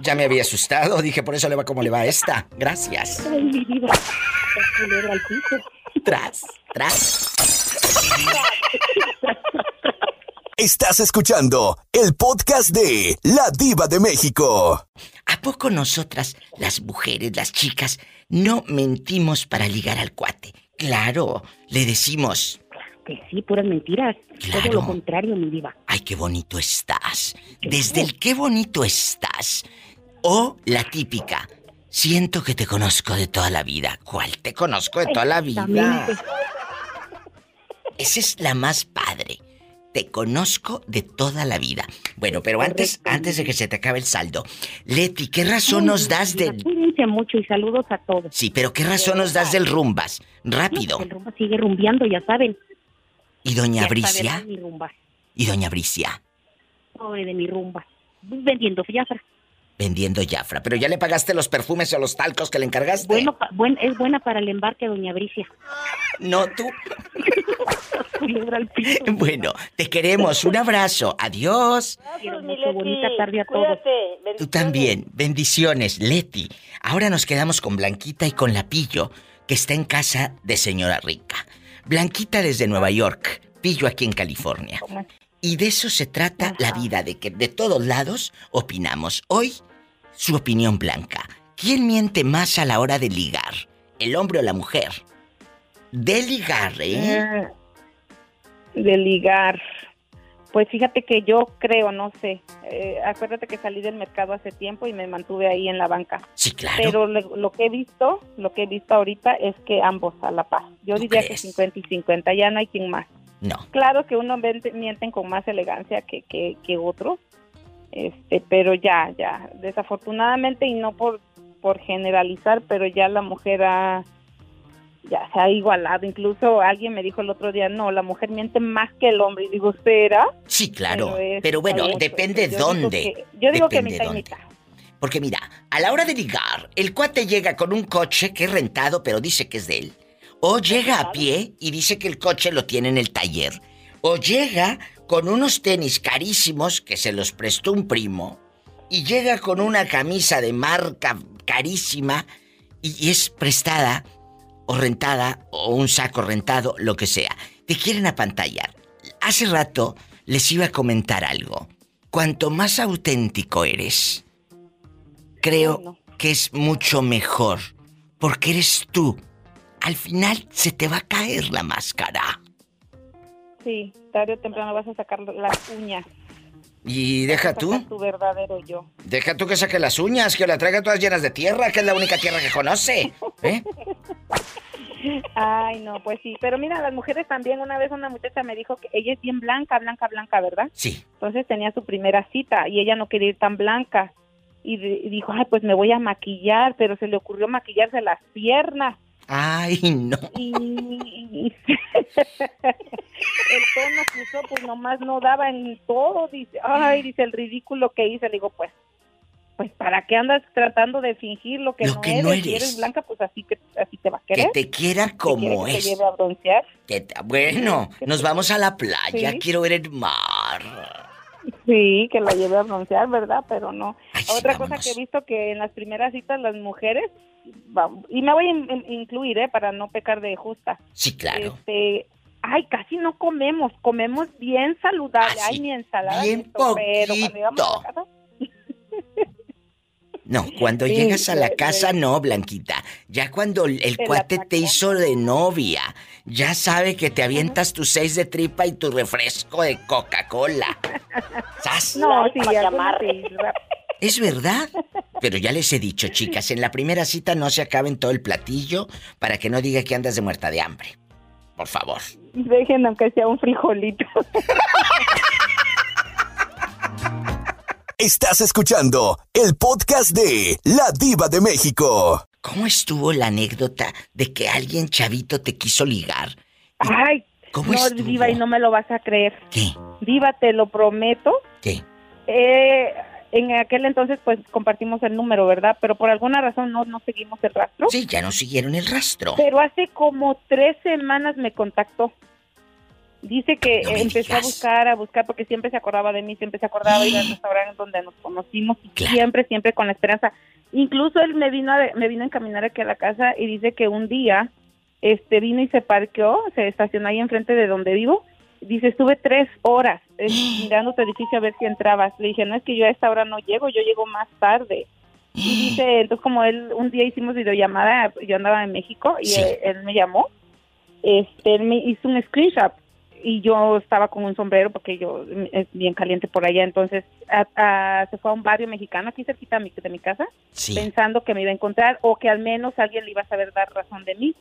Ya me había asustado, dije, por eso le va como le va a esta. Gracias. Ay, mi diva. Tras, tras. Estás escuchando el podcast de La Diva de México. ¿A poco nosotras, las mujeres, las chicas, no mentimos para ligar al cuate? Claro, le decimos, que sí, puras mentiras. Todo lo contrario, mi diva. Ay, qué bonito estás. Desde el qué bonito estás. O la típica. Siento que te conozco de toda la vida. ¿Cuál te conozco de toda la vida? Esa es la más padre. Te conozco de toda la vida. Bueno, pero antes, antes de que se te acabe el saldo, Leti, ¿qué razón nos das de... Cuídense mucho y saludos a todos. Sí, pero ¿qué razón nos das del rumbas? Rápido. El rumba sigue rumbeando, ya saben. ¿Y doña Bricia? ¿Y doña Bricia? Pobre de mi rumba. Vendiendo fiafra. Vendiendo Jafra. Pero ya le pagaste los perfumes o los talcos que le encargaste. Bueno, pa- buen- es buena para el embarque, doña Bricia. No, tú. Bueno, te queremos. Un abrazo. Adiós. Quiero mucho. Bonita tarde a todos. Tú también. Bendiciones, Leti. Ahora nos quedamos con Blanquita y con la Pillo, que está en casa de señora rica. Blanquita desde Nueva York, Pillo aquí en California. Y de eso se trata la vida, de que de todos lados opinamos. Hoy, su opinión blanca. ¿Quién miente más a la hora de ligar? ¿El hombre o la mujer? De ligar, ¿eh? Eh, de ligar. Pues fíjate que yo creo, no sé. eh, acuérdate que salí del mercado hace tiempo y me mantuve ahí en la banca. Sí, claro. Pero lo que he visto, lo que he visto ahorita es que ambos a la paz. Yo diría que 50 y 50, ya no hay quien más. No. Claro que uno mente- mienten con más elegancia que, que, que otros, este, pero ya, ya, desafortunadamente y no por, por generalizar, pero ya la mujer ha, ya se ha igualado. Incluso alguien me dijo el otro día, no, la mujer miente más que el hombre. Y digo, ¿será? claro. Pero es Pero bueno, depende Yo digo dónde. que- yo digo que mitad y mitad. Porque mira, a la hora de ligar, el cuate llega con un coche que es rentado, pero dice que es de él. O llega a pie y dice que el coche lo tiene en el taller. O llega con unos tenis carísimos que se los prestó un primo. Y llega con una camisa de marca carísima y, es prestada o rentada o un saco rentado, lo que sea. Te quieren apantallar. Hace rato les iba a comentar algo. Cuanto más auténtico eres, creo que es mucho mejor. Porque eres tú. Al final se te va a caer la máscara. Sí, tarde o temprano vas a sacar las uñas. Y deja tú, tu verdadero yo. deja tú que saque las uñas, que la traiga todas llenas de tierra, que es la única tierra que conoce. ¿Eh? Ay, no, pues sí. Pero mira, las mujeres también, una vez una muchacha me dijo que ella es bien blanca, blanca, blanca, ¿verdad? Sí. Entonces tenía su primera cita y ella no quería ir tan blanca. Y, y dijo, ay, pues me voy a maquillar, pero se le ocurrió maquillarse las piernas. Ay, no. Y, el tono que usó, pues nomás no daba en todo. Dice, ay, dice el ridículo que hice. Le digo, pues, pues, ¿para qué andas tratando de fingir lo que, Lo no, que eres? no Si eres. blanca, pues así, que, así te va a Que querer. te quiera ¿Te como quiere que es. te lleve a broncear? Que Bueno, nos vamos a la playa, Sí. quiero ver el mar. Sí, que la lleve a broncear, ¿verdad? Pero no. Otra cosa que he visto que en las primeras citas las mujeres, y me voy a in- in- incluir, ¿eh? Para no pecar de justa. Sí, claro. Este, ay, casi no comemos, comemos bien saludable. Ah, ay, mi ensalada, bien esto, pero cuando llegamos a la casa, No, cuando Sí, llegas a la sí, casa, no, Blanquita. Ya cuando el Te cuate te hizo de novia, ya sabe que te avientas tus seis de tripa y tu refresco de Coca-Cola. No, sí, sí, Es verdad. Pero ya les he dicho, chicas, en la primera cita no se acaben todo el platillo para que no diga que andas de muerta de hambre. Por favor. dejen aunque sea un frijolito. Estás escuchando el podcast de La Diva de México. ¿Cómo estuvo la anécdota de que alguien chavito te quiso ligar? Ay, ¿Cómo no, estuvo? Diva, y no me lo vas a creer. ¿Qué? Diva, te lo prometo. ¿Qué? Eh, en aquel entonces, pues compartimos el número, ¿verdad? Pero por alguna razón no, no seguimos el rastro. Sí, ya no siguieron el rastro. Pero hace como tres semanas me contactó. Dice que No empezó a buscar, a buscar, porque siempre se acordaba de mí, siempre se acordaba de ir al restaurante donde nos conocimos, y siempre, siempre con la esperanza. Incluso él me vino, a, me vino a encaminar aquí a la casa y dice que un día este vino y se parqueó, se estacionó ahí enfrente de donde vivo. Dice, estuve tres horas eh, mirando tu edificio a ver si entrabas. Le dije, no, es que yo a esta hora no llego, yo llego más tarde. Y dice, entonces como él, un día hicimos videollamada, yo andaba en México y Sí. él, él me llamó, este, él me hizo un screenshot y yo estaba con un sombrero porque yo es bien caliente por allá, entonces a- a- se fue a un barrio mexicano aquí cerquita de mi, de mi casa, Sí. pensando que me iba a encontrar o que al menos alguien le iba a saber dar razón de mí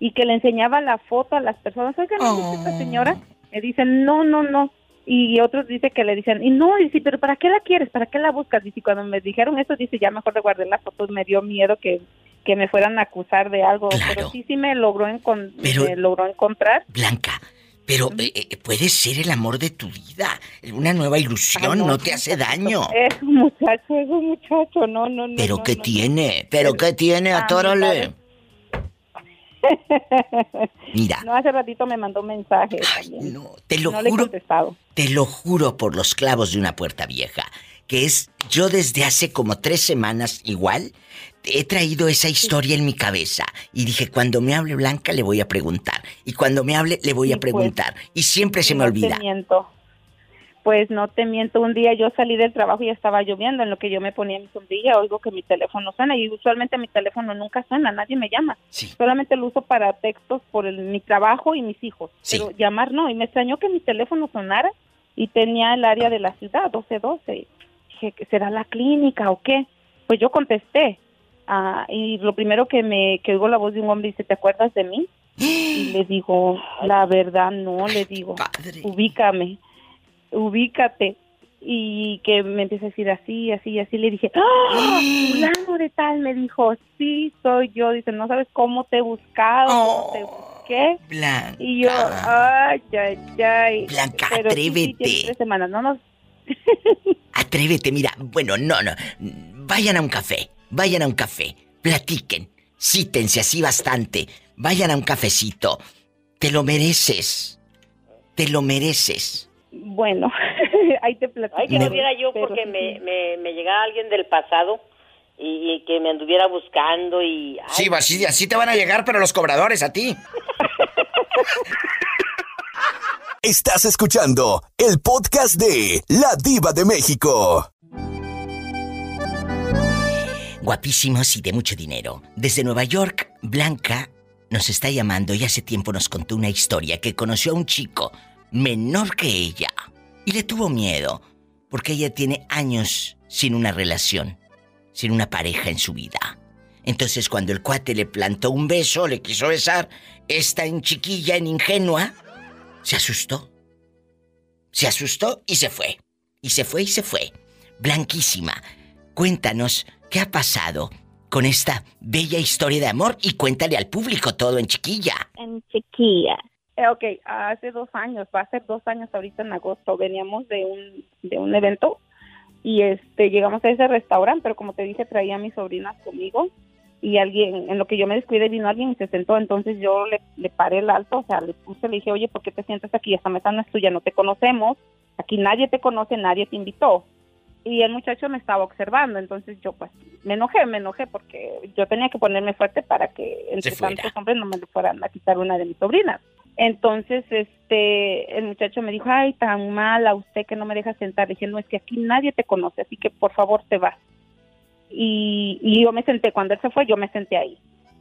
y que le enseñaba la foto a las personas, oigan, ¿no es esta señora? Me dicen, no, no, no. Y otros dice que le dicen, y no, y dice, pero ¿para qué la quieres? ¿Para qué la buscas? Dice, y cuando me dijeron eso, dice, ya mejor le guardé la foto, me dio miedo que, que me fueran a acusar de algo, pero sí, sí me logró, encon- Pero- me logró encontrar. Blanca, pero eh, eh, puede ser el amor de tu vida. Una nueva ilusión Ay, no, no, te hace daño. Es un muchacho, es un muchacho, no, no, no. ¿Pero no, qué no, tiene? ¿Pero qué tiene? Atórale. Mira, No, hace ratito me mandó un mensaje también. No, te lo le he juro. contestado. te lo juro por los clavos de una puerta vieja, que es yo desde hace como tres semanas igual, he traído esa historia en mi cabeza y dije, cuando me hable Blanca le voy a preguntar y cuando me hable le voy a preguntar y siempre se me olvida. te miento. Pues no te miento, un día yo salí del trabajo y estaba lloviendo, en lo que yo me ponía mi sombrilla, oigo que mi teléfono suena y usualmente mi teléfono nunca suena, nadie me llama. Solamente lo uso para textos por el- mi trabajo y mis hijos, pero llamar no. Y me extrañó que mi teléfono sonara y tenía el área de la ciudad, 1212. Dije, ¿será la clínica o qué? Pues yo contesté. Ah, y lo primero que me que oigo la voz de un hombre dice, ¿te acuerdas de mí? Y le digo, la verdad no, le digo, ubícame, ubícate. Y que me empieza a decir así, así, así. Le dije, ¡Ah! fulano de tal, me dijo, sí, soy yo. Dice, no sabes cómo te he buscado, cómo te busqué. Blanca. Y yo, ay, ay, ay. Blanca, Pero sí, sí, tiene atrévete. tres semanas, no nos... Atrévete, mira, bueno, no, no. Vayan a un café, vayan a un café, platiquen, cítense así bastante, vayan a un cafecito. Te lo mereces. Te lo mereces. Bueno, ahí te platico. Ay, que no viera yo Pero porque me, me, me llegara alguien del pasado y, y que me anduviera buscando y... ay, Sí, así, así te van a llegar, pero los cobradores a ti. Estás escuchando el podcast de La Diva de México. Guapísimos y de mucho dinero. Desde Nueva York, Blanca nos está llamando y hace tiempo nos contó una historia que conoció a un chico menor que ella y le tuvo miedo porque ella tiene años sin una relación, sin una pareja en su vida. Entonces cuando el cuate le plantó un beso, le quiso besar, esta en chiquilla, en ingenua, se asustó. Se asustó y se fue. Y se fue y se fue. Blanquísima, cuéntanos qué ha pasado con esta bella historia de amor y cuéntale al público todo en chiquilla. En chiquilla. Eh, ok, hace dos años, va a ser dos años ahorita en agosto, veníamos de un, de un evento y este llegamos a ese restaurante, pero como te dije, traía a mis sobrinas conmigo y alguien, en lo que yo me descuidé, vino alguien y se sentó, entonces yo le, le paré el alto, o sea, le puse, le dije, oye, ¿por qué te sientas aquí? Esta mesa no es tuya, no te conocemos, aquí nadie te conoce, nadie te invitó. Y el muchacho me estaba observando, entonces yo pues me enojé, me enojé porque yo tenía que ponerme fuerte para que entre tantos hombres no me le fueran a quitar una de mis sobrinas. Entonces, este, el muchacho me dijo, ay, tan mal a usted que no me deja sentar. Le dije, no, es que aquí nadie te conoce, así que por favor te vas. Y, y yo me senté, cuando él se fue, yo me senté ahí.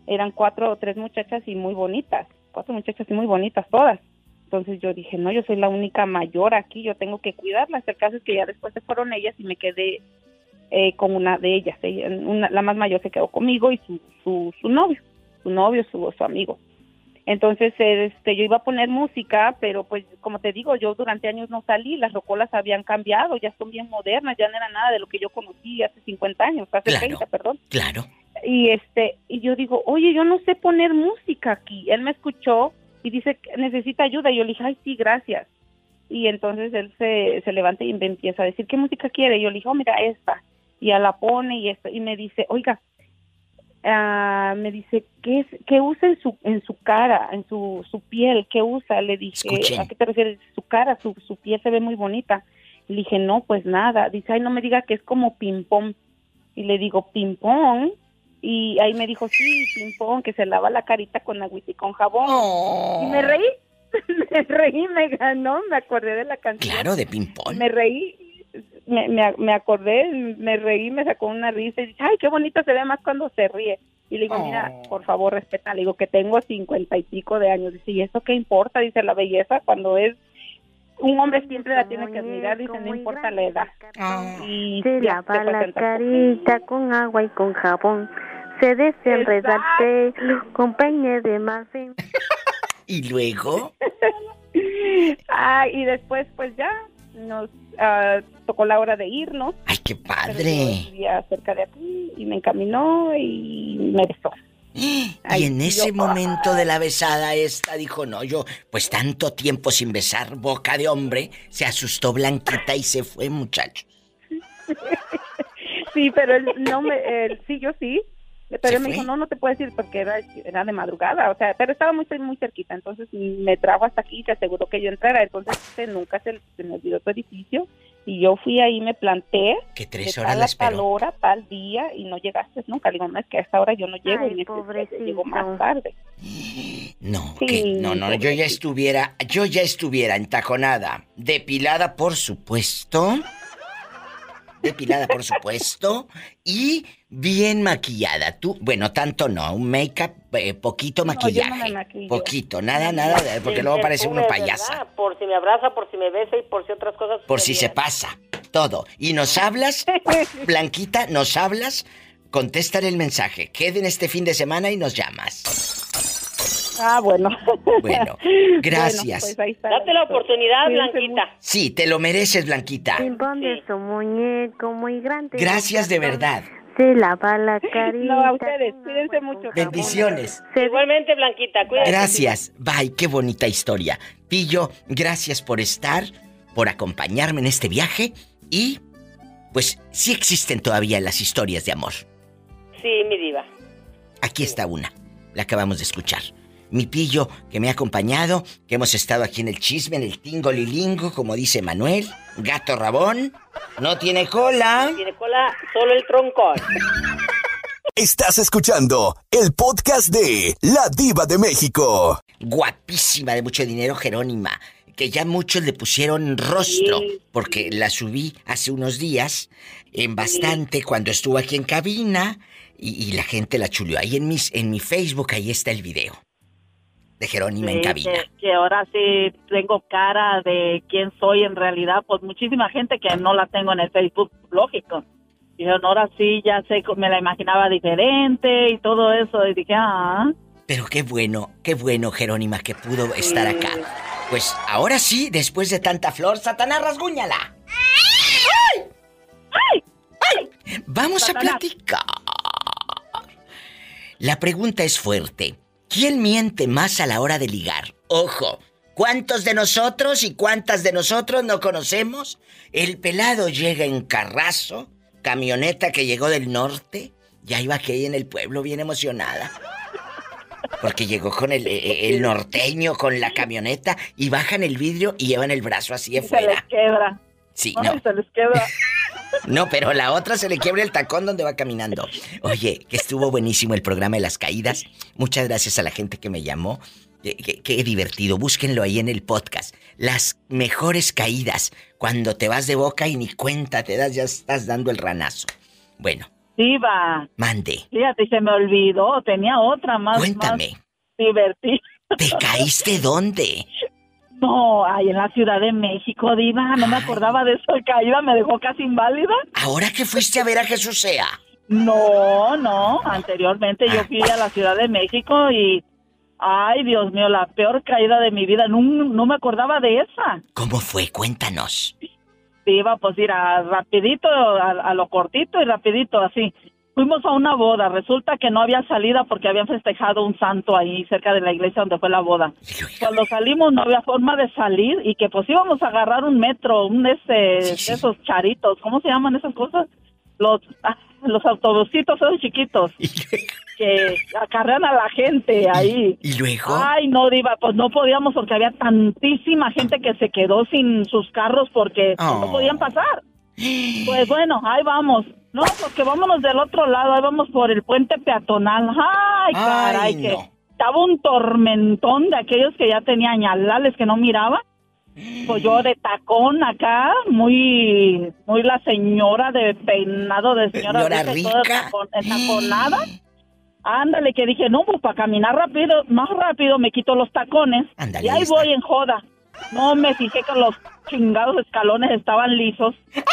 Eran cuatro o tres muchachas y muy bonitas, cuatro muchachas y muy bonitas todas. Entonces yo dije, no, yo soy la única mayor aquí, yo tengo que cuidarlas. El caso es que ya después se fueron ellas y me quedé eh, con una de ellas. Ella- una- la más mayor se quedó conmigo y su, su, su novio, su novio, su amigo. Entonces, este, yo iba a poner música, pero pues, como te digo, yo durante años no salí, las rocolas habían cambiado, ya son bien modernas, ya no era nada de lo que yo conocí hace 50 años, hace 30, perdón. Claro. Y este, y yo digo, oye, yo no sé poner música aquí. Él me escuchó y dice, necesita ayuda. Y yo le dije, ay, sí, gracias. Y entonces él se, se levanta y me empieza a decir, ¿qué música quiere? Y yo le dije, oh, mira, esta. Y ya la pone y esta. Y me dice, oiga, ah, me dice, ¿qué, es, ¿qué usa en su, en su cara, en su, su piel? ¿Qué usa? Le dije, Escuchen. ¿a qué te refieres? Su cara, su, su piel se ve muy bonita. Le dije, no, pues nada. Dice, ay, no me diga que es como ping-pong. Y le digo, ping-pong. Y ahí me dijo, sí, ping-pong, que se lava la carita con agüita y con jabón. Y me reí, me reí, me ganó, me acordé de la canción. Claro, de ping-pong. Me reí, me, me, me acordé, me reí, me sacó una risa y dije, ay, qué bonita se ve más cuando se ríe. Y le digo, Oh. mira, por favor, respeta. Le digo que tengo cincuenta y pico de años. Dice, ¿y eso qué importa? Dice, la belleza cuando es... Un hombre siempre la tiene que admirar, dice, no importa la edad. Y Se ya, lava se la carita con agua y con jabón. Se desenreda el pelo con peine de marfil. ¿Y luego? Ah, y después, pues ya, nos ah, tocó la hora de irnos. ¡Ay, qué padre! vivía cerca de aquí y me encaminó y me besó. Y en ese yo- momento de la besada esta dijo, no, yo, pues tanto tiempo sin besar boca de hombre, se asustó Blanquita y se fue, muchacho. Sí, pero él no me, él, sí, yo sí. Pero ¿Se él me fue? dijo, no, no te puedes ir porque era, era de madrugada, o sea, pero estaba muy, muy cerquita, entonces me trajo hasta aquí y se aseguró que yo entrara, entonces este, nunca se, se me olvidó tu edificio y yo fui ahí, me planté. Que tres horas tal la a tal hora, tal día y no llegaste nunca. Le digo, no, es que a esta hora yo no llego Ay, y necesito, llego más tarde. No, Sí, que, no, no, yo ya estuviera, yo ya estuviera entaconada, depilada por supuesto, depilada por supuesto, y bien maquillada. Tú, bueno, tanto no, un make-up, eh, poquito No, yo no me maquillaje, maquillo. poquito, nada, nada, porque luego parece uno payasa. ¿verdad? Por si me abraza, por si me besa y por si otras cosas. Por si se pasa, todo. Y nos hablas, Blanquita, nos hablas, contestar el mensaje. Queden este fin de semana y nos llamas. Ah, bueno. Bueno, gracias. pues ahí está. Date la oportunidad, Cuídense Blanquita. Sí, te lo mereces, Blanquita. Pimpón de su muñeco muy grande. Gracias de verdad. Se lava la carita. No, a ustedes, cuídense mucho. Bendiciones. Igualmente, Blanquita, cuídate. Gracias. Bye, qué bonita historia. Pillo, gracias por estar, por acompañarme en este viaje y pues sí existen todavía las historias de amor. Sí, mi diva. Aquí está una, la acabamos de escuchar. Mi pillo que me ha acompañado, que hemos estado aquí en el chisme, en el tingo lilingo, como dice Manuel, gato rabón, no tiene cola. Tiene cola solo el troncón. Estás escuchando el podcast de La Diva de México. Guapísima de mucho dinero, Jerónima, que ya muchos le pusieron rostro, porque la subí hace unos días en bastante cuando estuvo aquí en cabina y, y la gente la chuleó. Ahí en, mis, en mi Facebook, ahí está el video de Jerónima en Sí, cabina. que, que ahora sí tengo cara de quién soy en realidad, pues muchísima gente que no la tengo en el Facebook, lógico. Y yo, ahora sí, ya sé, me la imaginaba diferente y todo eso. Y dije, ah, Pero qué bueno, qué bueno, Jerónima, que pudo estar acá. Pues ahora sí, después de tanta flor, Satanás, rasguñala. Vamos a platicar. La pregunta es fuerte. ¿Quién miente más a la hora de ligar? Ojo, ¿cuántos de nosotros y cuántas de nosotros no conocemos? El pelado llega en carrazo, camioneta que llegó del norte, ya iba aquí en el pueblo bien emocionada. Porque llegó con el, eh, el norteño, con la camioneta, y bajan el vidrio y llevan el brazo así de se les quebra. Sí, Ay, no. se les quebra. No, pero la otra se le quiebra el tacón donde va caminando. Oye, que estuvo buenísimo el programa de las caídas. Muchas gracias a la gente que me llamó. Qué, qué- qué divertido. Búsquenlo ahí en el podcast. Las mejores caídas. Cuando te vas de boca y ni cuenta te das, ya estás dando el ranazo. Bueno, Diva, mande. fíjate, se me olvidó, tenía otra más, Cuéntame. más divertida. ¿Te caíste dónde? No, ahí en la Ciudad de México, Diva, no me acordaba de esa caída, me dejó casi inválida. Ahora que fuiste a ver a Jesús Sea. No, no, anteriormente yo fui a la Ciudad de México y, ay, Dios mío, la peor caída de mi vida, no, no me acordaba de esa. ¿Cómo fue? Cuéntanos. Iba pues ir a rapidito, a, a lo cortito y rapidito, así. Fuimos a una boda, resulta que no había salida porque habían festejado un santo ahí cerca de la iglesia donde fue la boda. Cuando salimos no había forma de salir y que pues íbamos a agarrar un metro, un este, de esos charitos, ¿cómo se llaman esas cosas? Los, ah, los autobusitos esos chiquitos que acarrean a la gente ahí. ¿Y luego? Ay, no, Diva, pues no podíamos porque había tantísima gente que se quedó sin sus carros porque Oh. no podían pasar. Pues bueno, ahí vamos. No, porque vámonos del otro lado, ahí vamos por el puente peatonal. Ay, caray, Ay, que estaba un tormentón de aquellos que ya tenían ñalales que no miraba. Pues yo de tacón acá, muy, muy la señora de peinado de señora, Señora rica, toda tacon- entaconada. Ándale, que dije, no, pues para caminar rápido, más rápido me quito los tacones. Y ahí está. voy en joda. No me fijé que los chingados escalones estaban lisos.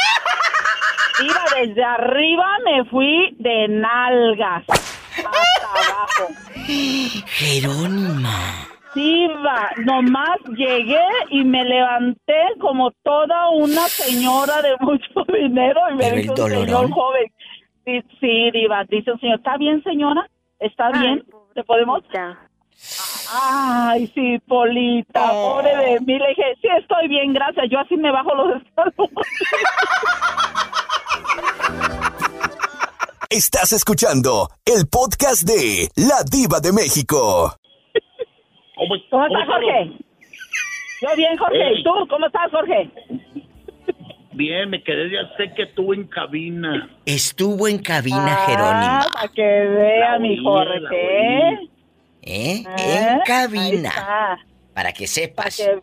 Iba desde arriba, me fui de nalgas hasta abajo. Jerónima. Sí, va, nomás llegué y me levanté como toda una señora de mucho dinero y me dice un señor joven. Sí, sí, diva, dice un señor, ¿está bien, señora? ¿Está bien? ¿Le podemos? Ay, sí, Polita, pobre de mí. Le dije, sí, estoy bien, gracias. Yo así me bajo los escalones. Estás escuchando el podcast de La Diva de México. ¿Cómo estás, Jorge? Yo bien, Jorge. ¿Y tú? ¿Cómo estás, Jorge? Bien, me quedé ya sé que tú en cabina. Estuvo en cabina Ah, Jerónima. para que vea La mi Jorge. ¿Eh? Ah, En cabina. Para que sepas. que,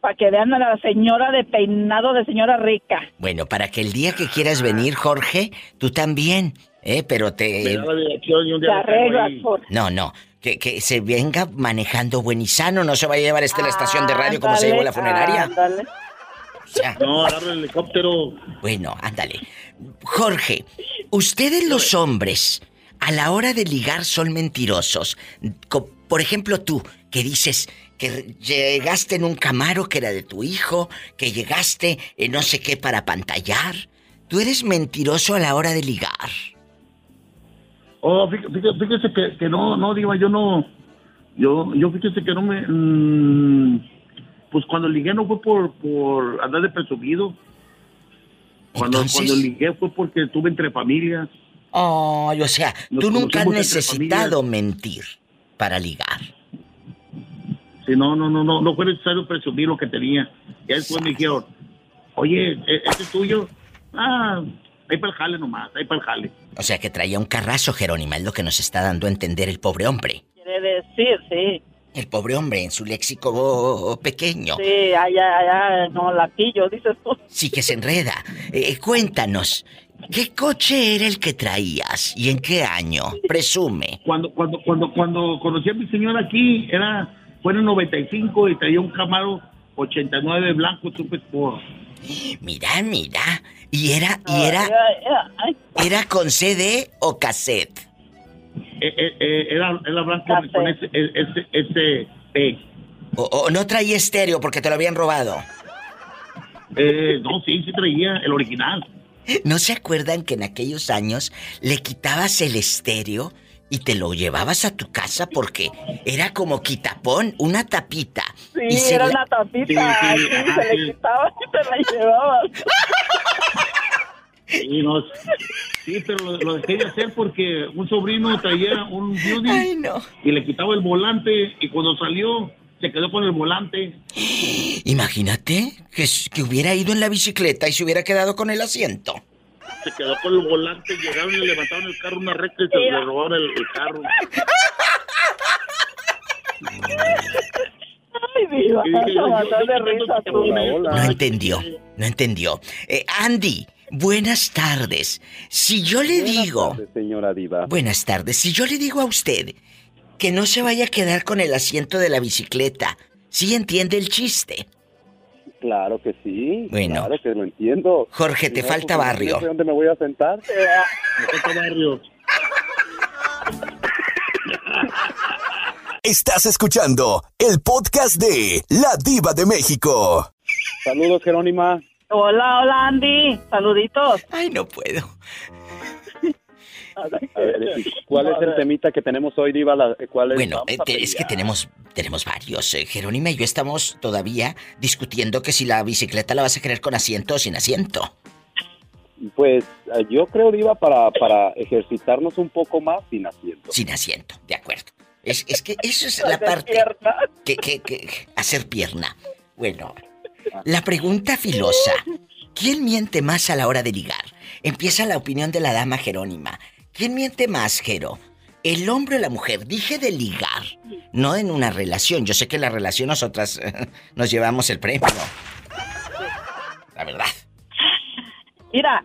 para que vean a la señora de peinado de señora rica. Bueno, para que el día que quieras venir, Jorge, tú también, ¿eh? Pero te... Me da la dirección y un día Te le traigo arreglas, por... No, no. Que, que se venga manejando buen y sano, no se vaya a llevar este a la estación de radio como se llevó la funeraria. Ándale. O sea, No, agarra el helicóptero. Bueno, ándale. Jorge, ustedes los hombres, a la hora de ligar son mentirosos. Por ejemplo, tú, que dices que llegaste en un camaro que era de tu hijo, que llegaste en no sé qué para pantallar. Tú eres mentiroso a la hora de ligar. Oh, fí- fíjese, fíjese que, que no, no, Diva, yo no. Yo, yo fíjese que no me. mm, pues cuando ligué no fue por, por andar de presumido. Cuando, Entonces- cuando ligué fue porque estuve entre familias. Ay, o sea, Nos tú nunca has necesitado mentir para ligar. Sí, no, no, no, no, no fue necesario presumir lo que tenía. Ya después me dijeron, oye, ¿e- ¿este es tuyo? Ah, ahí para el jale nomás, ahí para el jale. O sea que traía un carrazo, Jerónima, es lo que nos está dando a entender el pobre hombre. Quiere decir, sí. El pobre hombre en su léxico pequeño. Sí, allá, allá, no, latillo, dices tú. Sí que se enreda. Eh, cuéntanos, ¿qué coche era el que traías y en qué año? Presume. Cuando, cuando, cuando, cuando conocí a mi señora aquí, era, fue en el 95 y traía un Camaro 89 blanco Super Sport. Mira, mira. Y era, y Ah, era, era con CD o cassette. Eh, eh, eh, era, era blanco con ese, ese, ese, eh, O, o no traía estéreo porque te lo habían robado. eh, no, sí, sí traía el original. ¿No se acuerdan que en aquellos años le quitabas el estéreo y te lo llevabas a tu casa porque era como quitapón, una tapita? Sí, y era la- una tapita, Sí, sí, sí, se le quitaba y te la llevabas. Sí, no, sí, pero lo, lo dejé de hacer porque un sobrino traía un Beauty Ay, no. y le quitaba el volante y cuando salió se quedó con el volante. Imagínate que, que hubiera ido en la bicicleta y se hubiera quedado con el asiento. Se quedó con el volante, llegaron y le levantaron el carro una recta y se le robaron el, el carro. Ay, viva. No entendió, no entendió. Eh, Andy, buenas tardes. Si yo le digo... señora Diva. Buenas tardes. Si yo le digo a usted que no se vaya a quedar con el asiento de la bicicleta, ¿sí entiende el chiste? Claro que sí. Bueno. Claro que lo entiendo. Jorge, te no, falta pues, barrio. No sé dónde me voy a sentar. Me falta barrio. Estás escuchando el podcast de La Diva de México. Saludos, Jerónima. Hola, hola, Andy. Saluditos. Ay, no puedo. A ver, ¿cuál es el temita que tenemos hoy, Diva? La- ¿Cuál es? Bueno, eh, es que tenemos, tenemos varios. eh, Jerónima y yo estamos todavía discutiendo que si la bicicleta la vas a querer con asiento o sin asiento. Pues eh, yo creo, Diva, para, para ejercitarnos un poco más sin asiento. Sin asiento, de acuerdo. Es, es que eso es la Hacer parte pierna. que, que, que hacer pierna. Bueno, la pregunta filosa. ¿Quién miente más a la hora de ligar? Empieza la opinión de la dama Jerónima. ¿Quién miente más, Jero? ¿El hombre o la mujer? Dije de ligar, no en una relación. Yo sé que en la relación nosotras nos llevamos el premio. La verdad. Mira,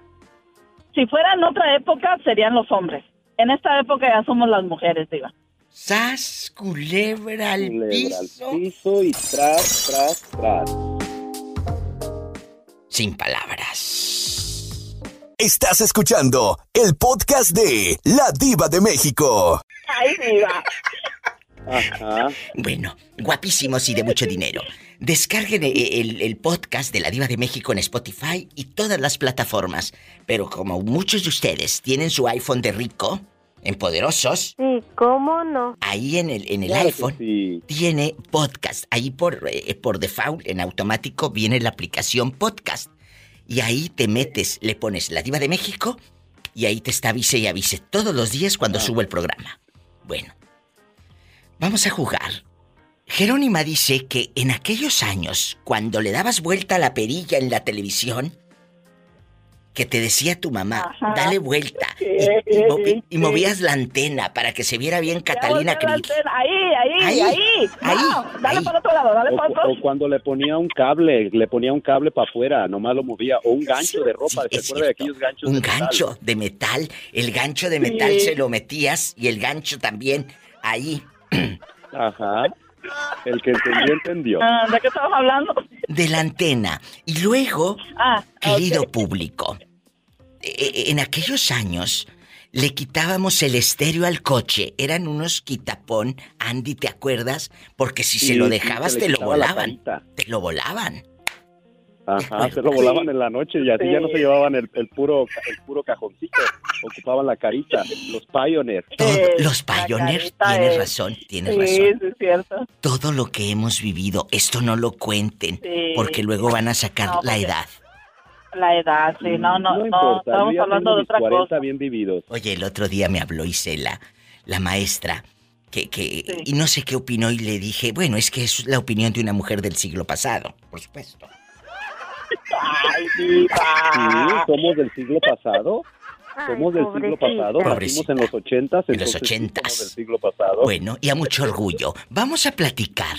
si fuera en otra época serían los hombres. En esta época ya somos las mujeres, diva. ¡Sas, culebra al Culebra piso! al piso y tras, tras, tras. Sin palabras. Estás escuchando el podcast de La Diva de México. Ay, diva. Ajá. Bueno, guapísimos y de mucho dinero. Descarguen e- el, el podcast de La Diva de México en Spotify y todas las plataformas. Pero como muchos de ustedes tienen su iPhone de rico, en poderosos, Sí, ¿cómo no? ahí en el, en el Claro iPhone sí. tiene podcast. Ahí por, eh, por default, en automático, viene la aplicación podcast. Y ahí te metes, le pones La Diva de México y ahí te está avise y avise todos los días cuando subo el programa. Bueno, vamos a jugar. Jerónima dice que en aquellos años, cuando le dabas vuelta a la perilla en la televisión, que te decía tu mamá, Ajá. dale vuelta. Y, y movi- y movías la antena para que se viera bien Catalina Krill. Ahí, ahí, Ahí, ahí. ahí, No, dale ahí. para otro lado, dale O, para otro. o cuando le ponía un cable, le ponía un cable para afuera, nomás lo movía. O un gancho de ropa, Sí, ¿se acuerda de aquellos ganchos Un de metal? gancho de metal. El gancho de metal Sí. se lo metías y el gancho también ahí. Ajá. El que entendió, entendió. Ah, ¿De qué estamos hablando? de la antena. Y luego, Ah, querido público, eh, en aquellos años le quitábamos el estéreo al coche. Eran unos quitapón, Andy, ¿te acuerdas? Porque si Sí, se lo dejabas te lo volaban. Te lo volaban. Ajá, se lo volaban en la noche y así ya no se llevaban el, el puro el puro cajoncito, ocupaban la carita, los Pioneer. Todo- Eh, los Pioneers, tienes es- razón, tienes Sí, razón. sí, es cierto. Todo lo que hemos vivido, esto no lo cuenten, Sí. porque luego van a sacar No, la edad. La edad, sí, no, no, estamos hablando de otra 40 cosa. bien vividos. Oye, el otro día me habló Isela, la maestra, que, que Sí. y no sé qué opinó y le dije, bueno, es que es la opinión de una mujer del siglo pasado, por supuesto. Ay, diva. Sí, somos del siglo pasado. Ay, Somos del siglo pasado, nacimos en los ochentas, En los ochentas. somos del siglo pasado. Bueno, y a mucho orgullo. Vamos a platicar.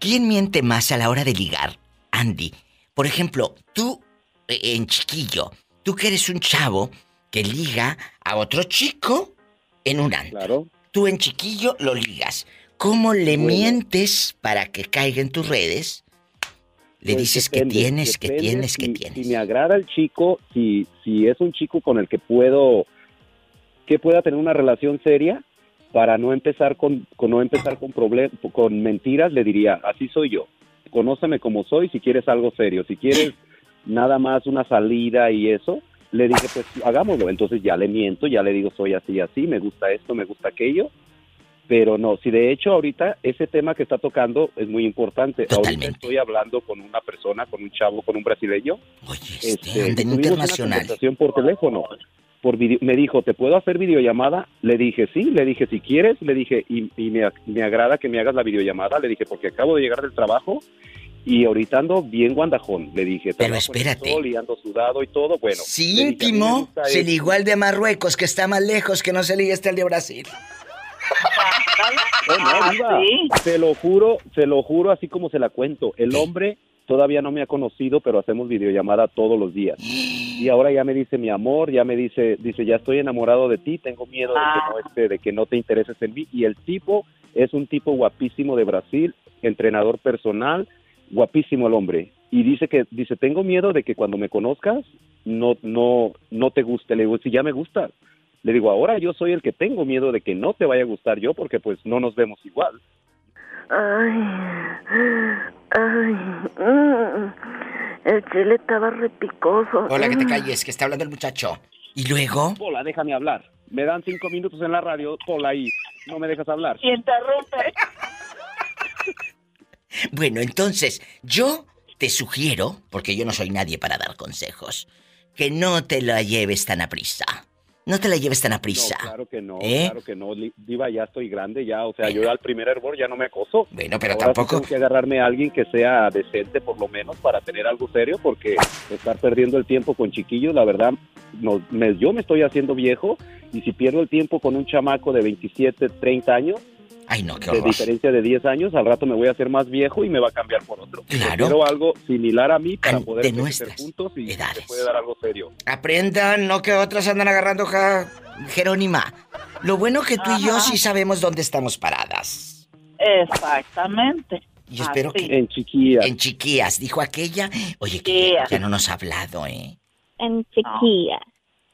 ¿Quién miente más a la hora de ligar? Andy. Por ejemplo, tú, eh, en chiquillo, tú que eres un chavo que liga a otro chico en un antro. Claro. Tú en chiquillo lo ligas. ¿Cómo le Bueno. mientes para que caiga en tus redes? Le Pues dices que tienes, que tienes, que tienes. Si me agrada el chico, si, si es un chico con el que puedo, que pueda tener una relación seria, para no empezar con, con no empezar con problem- con mentiras, le diría, así soy yo. Conóceme como soy si quieres algo serio. Si quieres nada más una salida y eso, le dije, pues hagámoslo. Entonces ya le miento, ya le digo, soy así, así, me gusta esto, me gusta aquello. Pero no, si de hecho ahorita ese tema que está tocando es muy importante. Ahorita Totalmente. estoy hablando con una persona, con un chavo, con un brasileño. Oye, Este, este, internacional. Una conversación por teléfono. Por video- me dijo, ¿te puedo hacer videollamada? Le dije, sí. Le dije, si quieres. Le dije, y, y me, me agrada que me hagas la videollamada. Le dije, porque acabo de llegar del trabajo y ahorita ando bien guandajón. Le dije, Pero el espérate. sol y ando sudado y todo. Bueno. Le dije, íntimo, gusta se esto. ligó al de Marruecos, que está más lejos, que no se liga este al de Brasil. Oh, no, diva. Se lo juro, se lo juro así como se la cuento. El hombre todavía no me ha conocido, pero hacemos videollamada todos los días. Y ahora ya me dice mi amor, ya me dice, dice, ya estoy enamorado de ti, tengo miedo de que no este, de que no te intereses en mí. Y el tipo es un tipo guapísimo de Brasil, entrenador personal, guapísimo el hombre. Y dice que, dice, tengo miedo de que cuando me conozcas no, no, no te guste. Le digo, si ya me gustas. Le digo, ahora yo soy el que tengo miedo de que no te vaya a gustar yo porque pues no nos vemos igual. Ay, ay, mm, el chile estaba repicoso. Hola, que te calles, que está hablando el muchacho. Y luego, Pola, déjame hablar. Me dan cinco minutos en la radio, Pola, y no me dejas hablar. Y interrumpe. bueno, entonces, yo te sugiero, porque yo no soy nadie para dar consejos, que no te la lleves tan a prisa. No te la lleves tan a prisa. No, claro que no, ¿Eh? claro que no. Diva, ya estoy grande, ya, o sea, yo al primer hervor ya no me acoso. Bueno, pero Ahora tampoco- tengo que agarrarme a alguien que sea decente, por lo menos, para tener algo serio, porque estar perdiendo el tiempo con chiquillos, la verdad, no, me- yo me estoy haciendo viejo, y si pierdo el tiempo con un chamaco de 27, 30 años, Ay, no, qué de horror. diferencia de 10 años, al rato me voy a hacer más viejo y me va a cambiar por otro. Claro. Quiero algo similar a mí para An- poder de crecer juntos y se puede dar algo serio. Aprendan, no que otras andan agarrando ja... Jerónima. Lo bueno que tú y yo Ajá. sí sabemos dónde estamos paradas. Exactamente. Y espero Así. que... En chiquillas. En chiquillas, dijo aquella. Oye, que ya, no nos ha hablado, ¿eh? En chiquilla.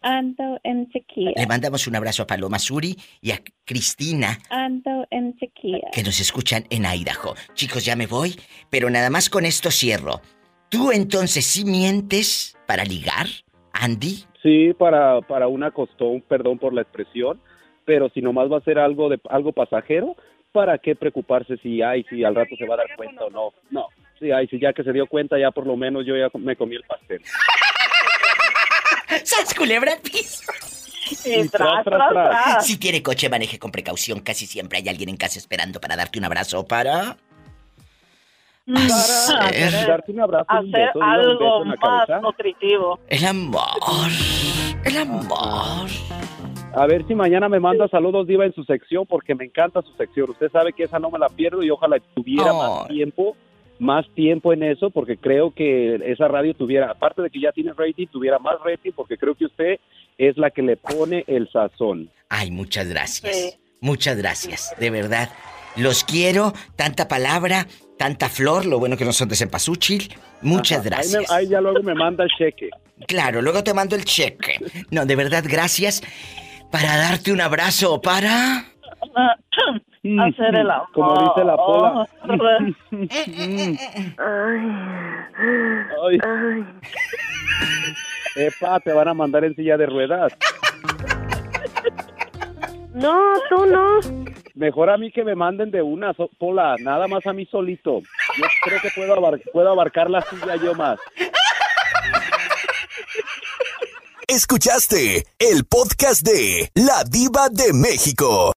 Ando en chiquilla. Le mandamos un abrazo a Paloma Suri y a Cristina, Ando en chiquilla. que nos escuchan en Idaho. Chicos, ya me voy, pero nada más con esto cierro. ¿Tú entonces sí mientes para ligar, Andy? Sí, para, para una costón, perdón por la expresión, pero si nomás va a ser algo de algo pasajero, ¿para qué preocuparse si ay, si al rato se va a dar cuenta o no? No, sí, ay, si ya que se dio cuenta, ya por lo menos yo ya me comí el pastel. ¡Sas culebra al piso! Y tras, tras, tras. Si tiene coche, maneje con precaución. Casi siempre hay alguien en casa esperando para darte un abrazo para... Hacer- Darte un abrazo un Hacer beso, y un beso algo más nutritivo. El amor. El amor. A ver si mañana me manda saludos, Diva, en su sección, porque me encanta su sección. Usted sabe que esa no me la pierdo y ojalá tuviera más tiempo, más tiempo en eso, porque creo que esa radio tuviera, aparte de que ya tiene rating, tuviera más rating, porque creo que usted es la que le pone el sazón. Ay, muchas gracias. Muchas gracias, de verdad. Los quiero, tanta palabra, tanta flor, lo bueno que no son de cempasúchil. Muchas Ajá, gracias. Ahí, me- ahí ya luego me manda el cheque. Claro, luego te mando el cheque. No, de verdad, gracias. Para darte un abrazo, para... Hacer el amor. Como dice la pola. Ay. Epa, te van a mandar en silla de ruedas. No, tú no. Mejor a mí que me manden de una so- pola, nada más a mí solito. Yo creo que puedo, abar- puedo abarcar la silla yo más. Escuchaste el podcast de La Diva de México.